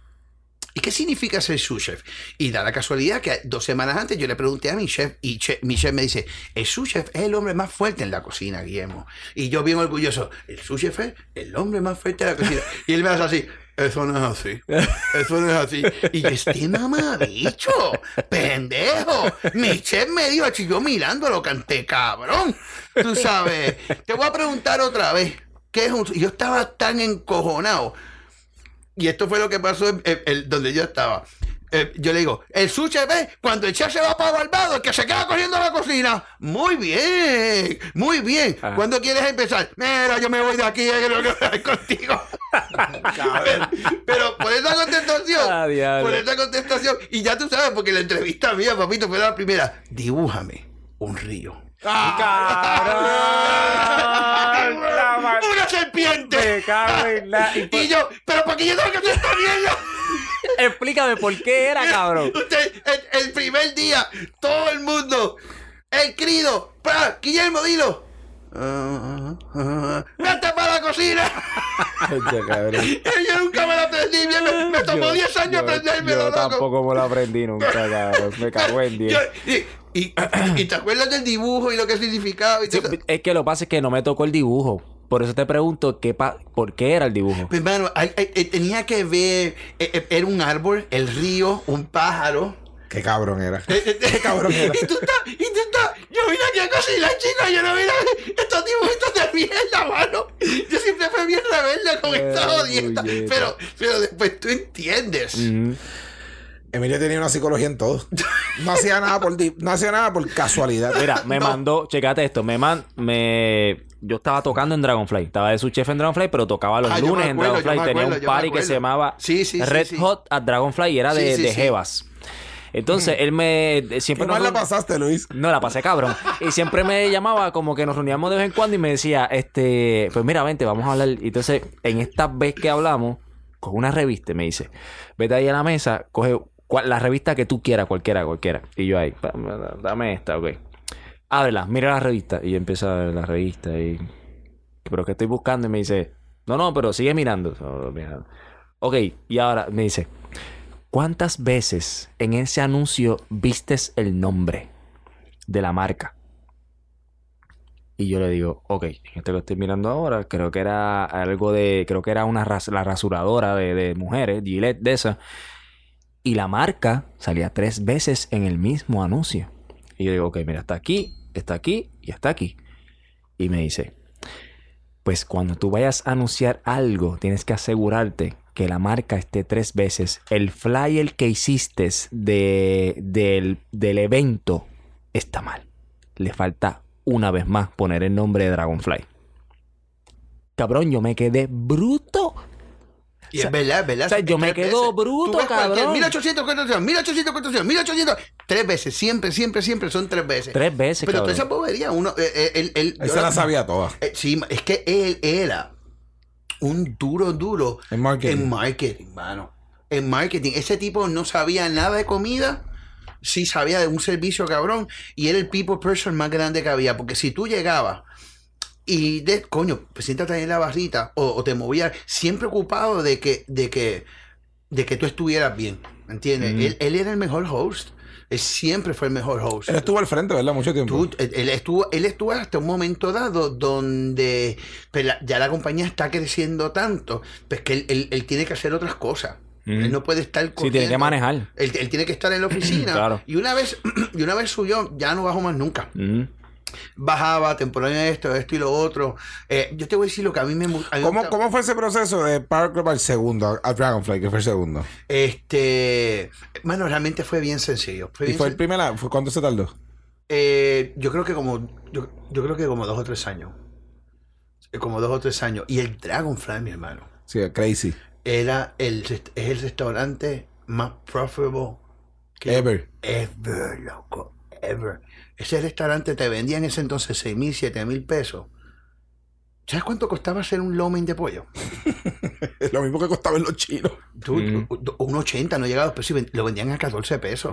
Speaker 3: ¿Y qué significa ser sous chef? Y da la casualidad que dos semanas antes yo le pregunté a mi chef y mi chef me dice, el sous chef es el hombre más fuerte en la cocina, Guillermo. Y yo bien orgulloso, el sous chef es el hombre más fuerte en la cocina. y él me hace así, Eso no es así. Eso no es así. Y yo, este mamabicho, pendejo. Mi chef me dijo, yo mirando lo canté, cabrón. Tú sabes. Te voy a preguntar otra vez. ¿Qué es un Yo estaba tan encojonado. Y esto fue lo que pasó en, en- en donde yo estaba. Eh, yo le digo, el sushi ve cuando el chef se va para Barbado, el que se queda cogiendo la cocina. Muy bien, muy bien.
Speaker 1: Ah.
Speaker 3: ¿Cuándo quieres empezar? Mira, yo me voy de aquí, eh, que no quiero hablar contigo. <laughs> Pero por esa contestación,
Speaker 1: Ah,
Speaker 3: por esa contestación, y ya tú sabes, porque la entrevista mía, papito, fue la primera. Dibújame un río.
Speaker 1: ¡Cabrón! <laughs> La
Speaker 3: ¡Una serpiente!
Speaker 1: Me cago en la- y por-
Speaker 3: Y yo, pero ¿para qué yo tengo que hacer esta mierda?
Speaker 1: Explícame por qué era, cabrón.
Speaker 3: Usted, el, el primer día, todo el mundo, el crido, ¡pra! Guillermo, dilo. ¡Vete para la cocina! <laughs> Yo nunca me lo aprendí bien, me, me tomó
Speaker 1: Yo-
Speaker 3: 10 años
Speaker 1: yo-
Speaker 3: aprendérmelo,
Speaker 1: Yo
Speaker 3: loco.
Speaker 1: tampoco me lo aprendí nunca, cabrón. Me cago en <laughs>
Speaker 3: Yo-
Speaker 1: 10.
Speaker 3: Y, te acuerdas del dibujo y lo que significaba y
Speaker 1: Sí, es que lo que pasa es que no me tocó el dibujo. Por eso te pregunto qué pa- por qué era el dibujo.
Speaker 3: Pues, hermano, hay- hay- eh, tenía que ver, eh, eh, era un árbol, el río, un pájaro.
Speaker 4: Qué cabrón era.
Speaker 3: Qué
Speaker 4: cabrón era.
Speaker 3: Y tú estás, y tú estás, yo vine aquí a cocinar, chicos, yo no vine a estos dibujitos de mierda, mano. Yo siempre fui bien rebelde con esta jodienda. Pero, pero después tú entiendes.
Speaker 4: Emilio tenía una psicología en todo. No hacía nada por, no hacía nada por casualidad.
Speaker 1: Mira, me
Speaker 3: No.
Speaker 1: mandó, checate esto, me man, me yo estaba tocando en Dragonfly, estaba de su chef en Dragonfly, pero tocaba los
Speaker 3: Ah,
Speaker 1: lunes en
Speaker 3: acuerdo,
Speaker 1: Dragonfly, tenía
Speaker 3: acuerdo,
Speaker 1: un party que se llamaba
Speaker 3: Sí, sí, sí,
Speaker 1: Red
Speaker 3: sí.
Speaker 1: Hot at Dragonfly y era de, de
Speaker 3: sí.
Speaker 1: Jevas. Entonces él me siempre
Speaker 4: ¿Qué mal la pasaste, Luis?
Speaker 1: No, la pasé cabrón. Y siempre me llamaba como que nos reuníamos de vez en cuando y me decía, este, pues mira, vente, vamos a hablar. Y entonces, en esta vez que hablamos, coge una revista me dice, vete ahí a la mesa, coge la revista que tú quieras, cualquiera, cualquiera. Y yo ahí, "Pa- pa- dame esta, ok. Ábrela, mira la revista. Y yo empiezo a ver la revista y... Pero que estoy buscando y me dice, no, no, pero sigue mirando. Ok, y ahora me dice, ¿cuántas veces en ese anuncio vistes el nombre de la marca? Y yo le digo, ok, esto que estoy mirando ahora, creo que era algo de, creo que era una la rasuradora de, de mujeres, Gillette de esa. Y la marca salía tres veces en el mismo anuncio. Y yo digo, ok, mira, está aquí, está aquí y está aquí. Y me dice, pues cuando tú vayas a anunciar algo, tienes que asegurarte que la marca esté tres veces. El flyer que hiciste de, del, del evento está mal. Le falta una vez más poner el nombre de Dragonfly. Cabrón, yo me quedé bruto.
Speaker 3: Y es verdad, es verdad.
Speaker 1: o sea, yo me quedo
Speaker 3: veces.
Speaker 1: bruto, cabrón.
Speaker 3: 1800 cotización, 1800 cotización, 1800. Tres veces, siempre, siempre, siempre son tres veces.
Speaker 1: Tres veces,
Speaker 3: Pero toda
Speaker 1: cabrón.
Speaker 3: esa bobería, uno. él, él-
Speaker 4: Él
Speaker 3: yo
Speaker 4: se la
Speaker 3: la-
Speaker 4: sabía toda.
Speaker 3: eh, sí, es que él era un duro, duro
Speaker 4: En marketing.
Speaker 3: en marketing, mano. En marketing. Ese tipo no sabía nada de comida. Sí sabía de un servicio cabrón. Y era el people person más grande que había. Porque si tú llegabas y de coño, pues siéntate ahí en la barrita o, o te movías, siempre ocupado de que, de que, de que tú estuvieras bien. ¿Entiendes?
Speaker 1: Mm.
Speaker 3: Él, él era el mejor host. Él siempre fue el mejor host.
Speaker 4: Él estuvo al frente, ¿verdad? Mucho tiempo.
Speaker 3: Tú- él, estuvo, él estuvo hasta un momento dado donde pues, ya la compañía está creciendo tanto, pues que él, él- él tiene que hacer otras cosas.
Speaker 1: Mm.
Speaker 3: Él no puede estar
Speaker 1: Sí, tiene que
Speaker 3: corriendo.
Speaker 1: manejar.
Speaker 3: Él, él tiene que estar en la <clears throat> oficina.
Speaker 1: Claro.
Speaker 3: Y una vez, <clears throat> y una vez subió, ya no bajó más nunca.
Speaker 1: Mm.
Speaker 3: Bajaba, temporada esto, esto y lo otro. Eh, yo te voy a decir lo que a mí me, a mí
Speaker 4: ¿Cómo,
Speaker 3: gusta-
Speaker 4: ¿Cómo fue ese proceso de Power Club al segundo, a Dragonfly, que fue el segundo?
Speaker 3: Este, bueno, realmente fue bien sencillo. Fue
Speaker 4: ¿Y
Speaker 3: bien
Speaker 4: fue el primer fue ¿Cuánto se tardó?
Speaker 3: Eh, yo creo que como yo, yo creo que como dos o tres años. Eh, Como dos o tres años. Y el Dragonfly, mi hermano,
Speaker 4: Sí, crazy.
Speaker 3: era el es el restaurante más profitable que
Speaker 4: Ever.
Speaker 3: ever, loco, ever. Ese restaurante te vendía en ese entonces 6 mil, 7 mil pesos. ¿Sabes cuánto costaba hacer un lomen de pollo? <laughs>
Speaker 4: Lo mismo que costaba en los chinos.
Speaker 3: Tú,
Speaker 1: Mm.
Speaker 3: Un 80, no llegaba a los pesos y lo vendían a 14 pesos.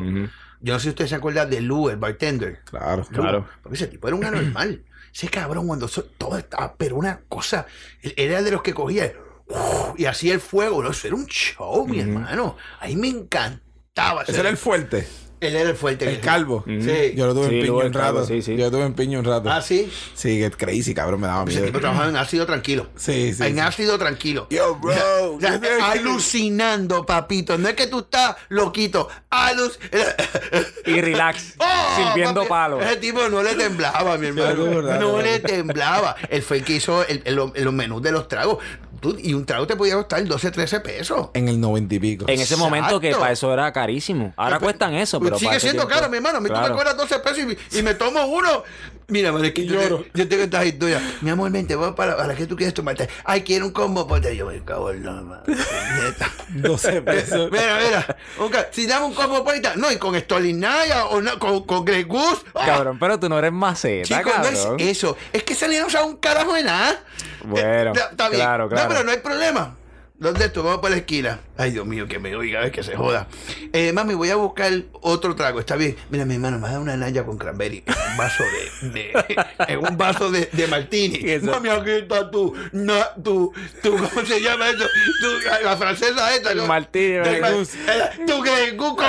Speaker 3: Yo no sé si usted se acuerda de Lou, el bartender.
Speaker 4: Claro.
Speaker 1: Claro.
Speaker 3: Porque ese tipo era un anormal. ese cabrón, cuando so- todo estaba, pero una cosa, era de los que cogía uf, y hacía el fuego. ¿no? Eso era un show, mi hermano. Ahí me encantaba.
Speaker 4: Ese era el fuerte.
Speaker 3: Él era el fuerte.
Speaker 4: El calvo.
Speaker 3: Sí.
Speaker 4: Yo lo tuve
Speaker 1: Sí,
Speaker 4: en piño un
Speaker 1: calvo,
Speaker 4: rato.
Speaker 1: sí, sí.
Speaker 4: Yo lo tuve en piño un rato.
Speaker 3: Ah, sí.
Speaker 4: Sí, que crazy, cabrón, me daba
Speaker 3: Ese
Speaker 4: miedo.
Speaker 3: tipo trabajaba en ácido tranquilo.
Speaker 4: Sí, sí,
Speaker 3: En
Speaker 4: sí.
Speaker 3: ácido tranquilo.
Speaker 4: Yo, bro.
Speaker 3: O sea, alucinando, papito. No es que tú estás loquito. Alus. <laughs>
Speaker 1: Y relax.
Speaker 3: ¡Oh,
Speaker 1: sirviendo
Speaker 3: papi!
Speaker 1: palos.
Speaker 3: Ese tipo no le temblaba, mi hermano. no le temblaba. Él fue el que hizo el- el- los menús de los tragos. Tú- y un trago te podía costar 12, 13 pesos.
Speaker 4: En el noventa y pico.
Speaker 1: En ese momento que
Speaker 3: Exacto.
Speaker 1: para eso era carísimo. Ahora
Speaker 3: Pues,
Speaker 1: cuestan eso, pero
Speaker 3: sigue
Speaker 1: para
Speaker 3: siendo
Speaker 1: tiempo-
Speaker 3: caro, mi hermano. A mí tú
Speaker 1: Claro.
Speaker 3: me cobras 12 pesos y, y me tomo uno. Mira, man, es que yo,
Speaker 4: lloro.
Speaker 3: yo tengo estas historias. Mi amor, vente, vamos para, para que tú quieres tomarte. Ay, quiero un combo, pues yo me cago en la madre. <laughs> puñeta.
Speaker 4: 12 pesos.
Speaker 3: Mira, mira. ca- si dame un combo poita, no, y con Stolinaya o no, con, con Grey Goose. ¡ah!
Speaker 1: Cabrón, pero tú no eres maceta,
Speaker 3: Chico, no
Speaker 1: cabrón.
Speaker 3: es eso. Es que salieron a un carajo de nada.
Speaker 1: Bueno,
Speaker 3: Eh, está bien.
Speaker 1: claro, claro.
Speaker 3: No, pero no hay problema. ¿Dónde esto? Vamos para la esquina. Ay, Dios mío, que me oiga, es que se joda. Eh, mami, voy a buscar otro trago. Está bien. Mira, mi hermano, me da una naya con cranberry en un vaso de. de- <laughs> en un vaso de, de martini. Mami, aquí está tu. na- tu, tu. ¿Cómo se llama eso? Tu- la francesa esta.
Speaker 1: El
Speaker 3: ¿no?
Speaker 1: martini,
Speaker 3: De- Goose. Eh, Tu Grey Goose con.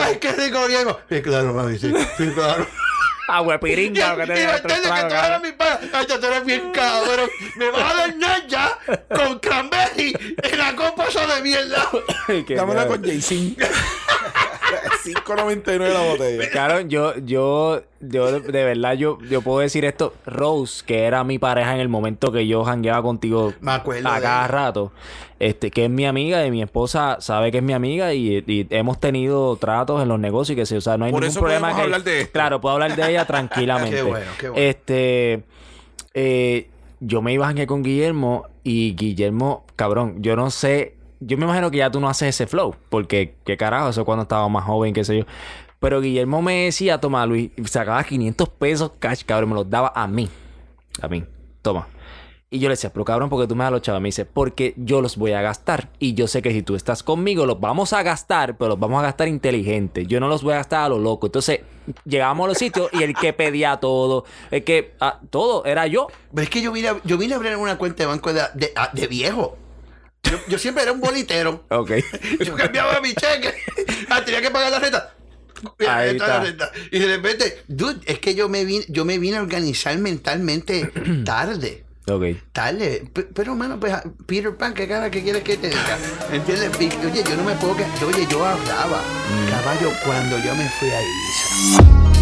Speaker 1: Ay,
Speaker 3: qué rico, Diego. Sí, claro, mami, sí. Sí, claro.
Speaker 1: Agua
Speaker 3: Y,
Speaker 1: piringa, lo que
Speaker 3: y
Speaker 1: te
Speaker 3: me entiendes que tú eres mi pana. Ay, ya tú eres bien cabrón. Me vas a dar naya con cranberry en la copa esa de mierda. <coughs>
Speaker 4: Dámela con Jay-Z. <laughs> <laughs> 5.99 la botella.
Speaker 1: Claro, yo, yo, yo, de- verdad, yo, yo puedo decir esto. Rose, que era mi pareja en el momento que yo jangueaba contigo
Speaker 3: Me acuerdo
Speaker 1: a
Speaker 3: de
Speaker 1: cada
Speaker 3: ella.
Speaker 1: rato, este, que es mi amiga y mi esposa sabe que es mi amiga y, y hemos tenido tratos en los negocios y que se, o sea, no hay
Speaker 4: Por
Speaker 1: ningún
Speaker 4: eso
Speaker 1: problema.
Speaker 4: podemos
Speaker 1: que-
Speaker 4: hablar de esto.
Speaker 1: Claro, puedo hablar de ella <laughs> tranquilamente.
Speaker 3: Qué bueno, qué bueno.
Speaker 1: Este, eh, yo me iba a janguear con Guillermo y Guillermo, cabrón, yo no sé, yo me imagino que ya tú no haces ese flow, porque qué carajo, eso cuando estaba más joven, qué sé yo. Pero Guillermo me decía, toma Luis, sacaba 500 pesos cash, cabrón, me los daba a mí. A mí, toma. Y yo le decía, pero cabrón, porque tú me das los chavos? Me dice, porque yo los voy a gastar. Y yo sé que si tú estás conmigo, los vamos a gastar, pero los vamos a gastar inteligente. Yo no los voy a gastar a lo loco. Entonces, llegamos a los sitios y el que pedía todo, el que, ah, todo, era yo.
Speaker 3: Pero es que yo vine a, yo vine a abrir una cuenta de banco de, de, de viejo. Yo, yo siempre era un bolitero.
Speaker 1: Ok. <laughs>
Speaker 3: Yo cambiaba mi cheque. <laughs> Ah, tenía que pagar la renta.
Speaker 1: Ahí está.
Speaker 3: Y de repente, dude, es que yo me vine, yo me vine a organizar mentalmente <clears throat> tarde.
Speaker 1: ok.
Speaker 3: Tarde. P- Pero, mano, pues, Peter Pan, ¿qué cara que quieres que te diga? ¿Entiendes? Y, Oye, yo no me puedo. Oye, yo ahorraba. Caballo, cuando yo me fui a Ibiza.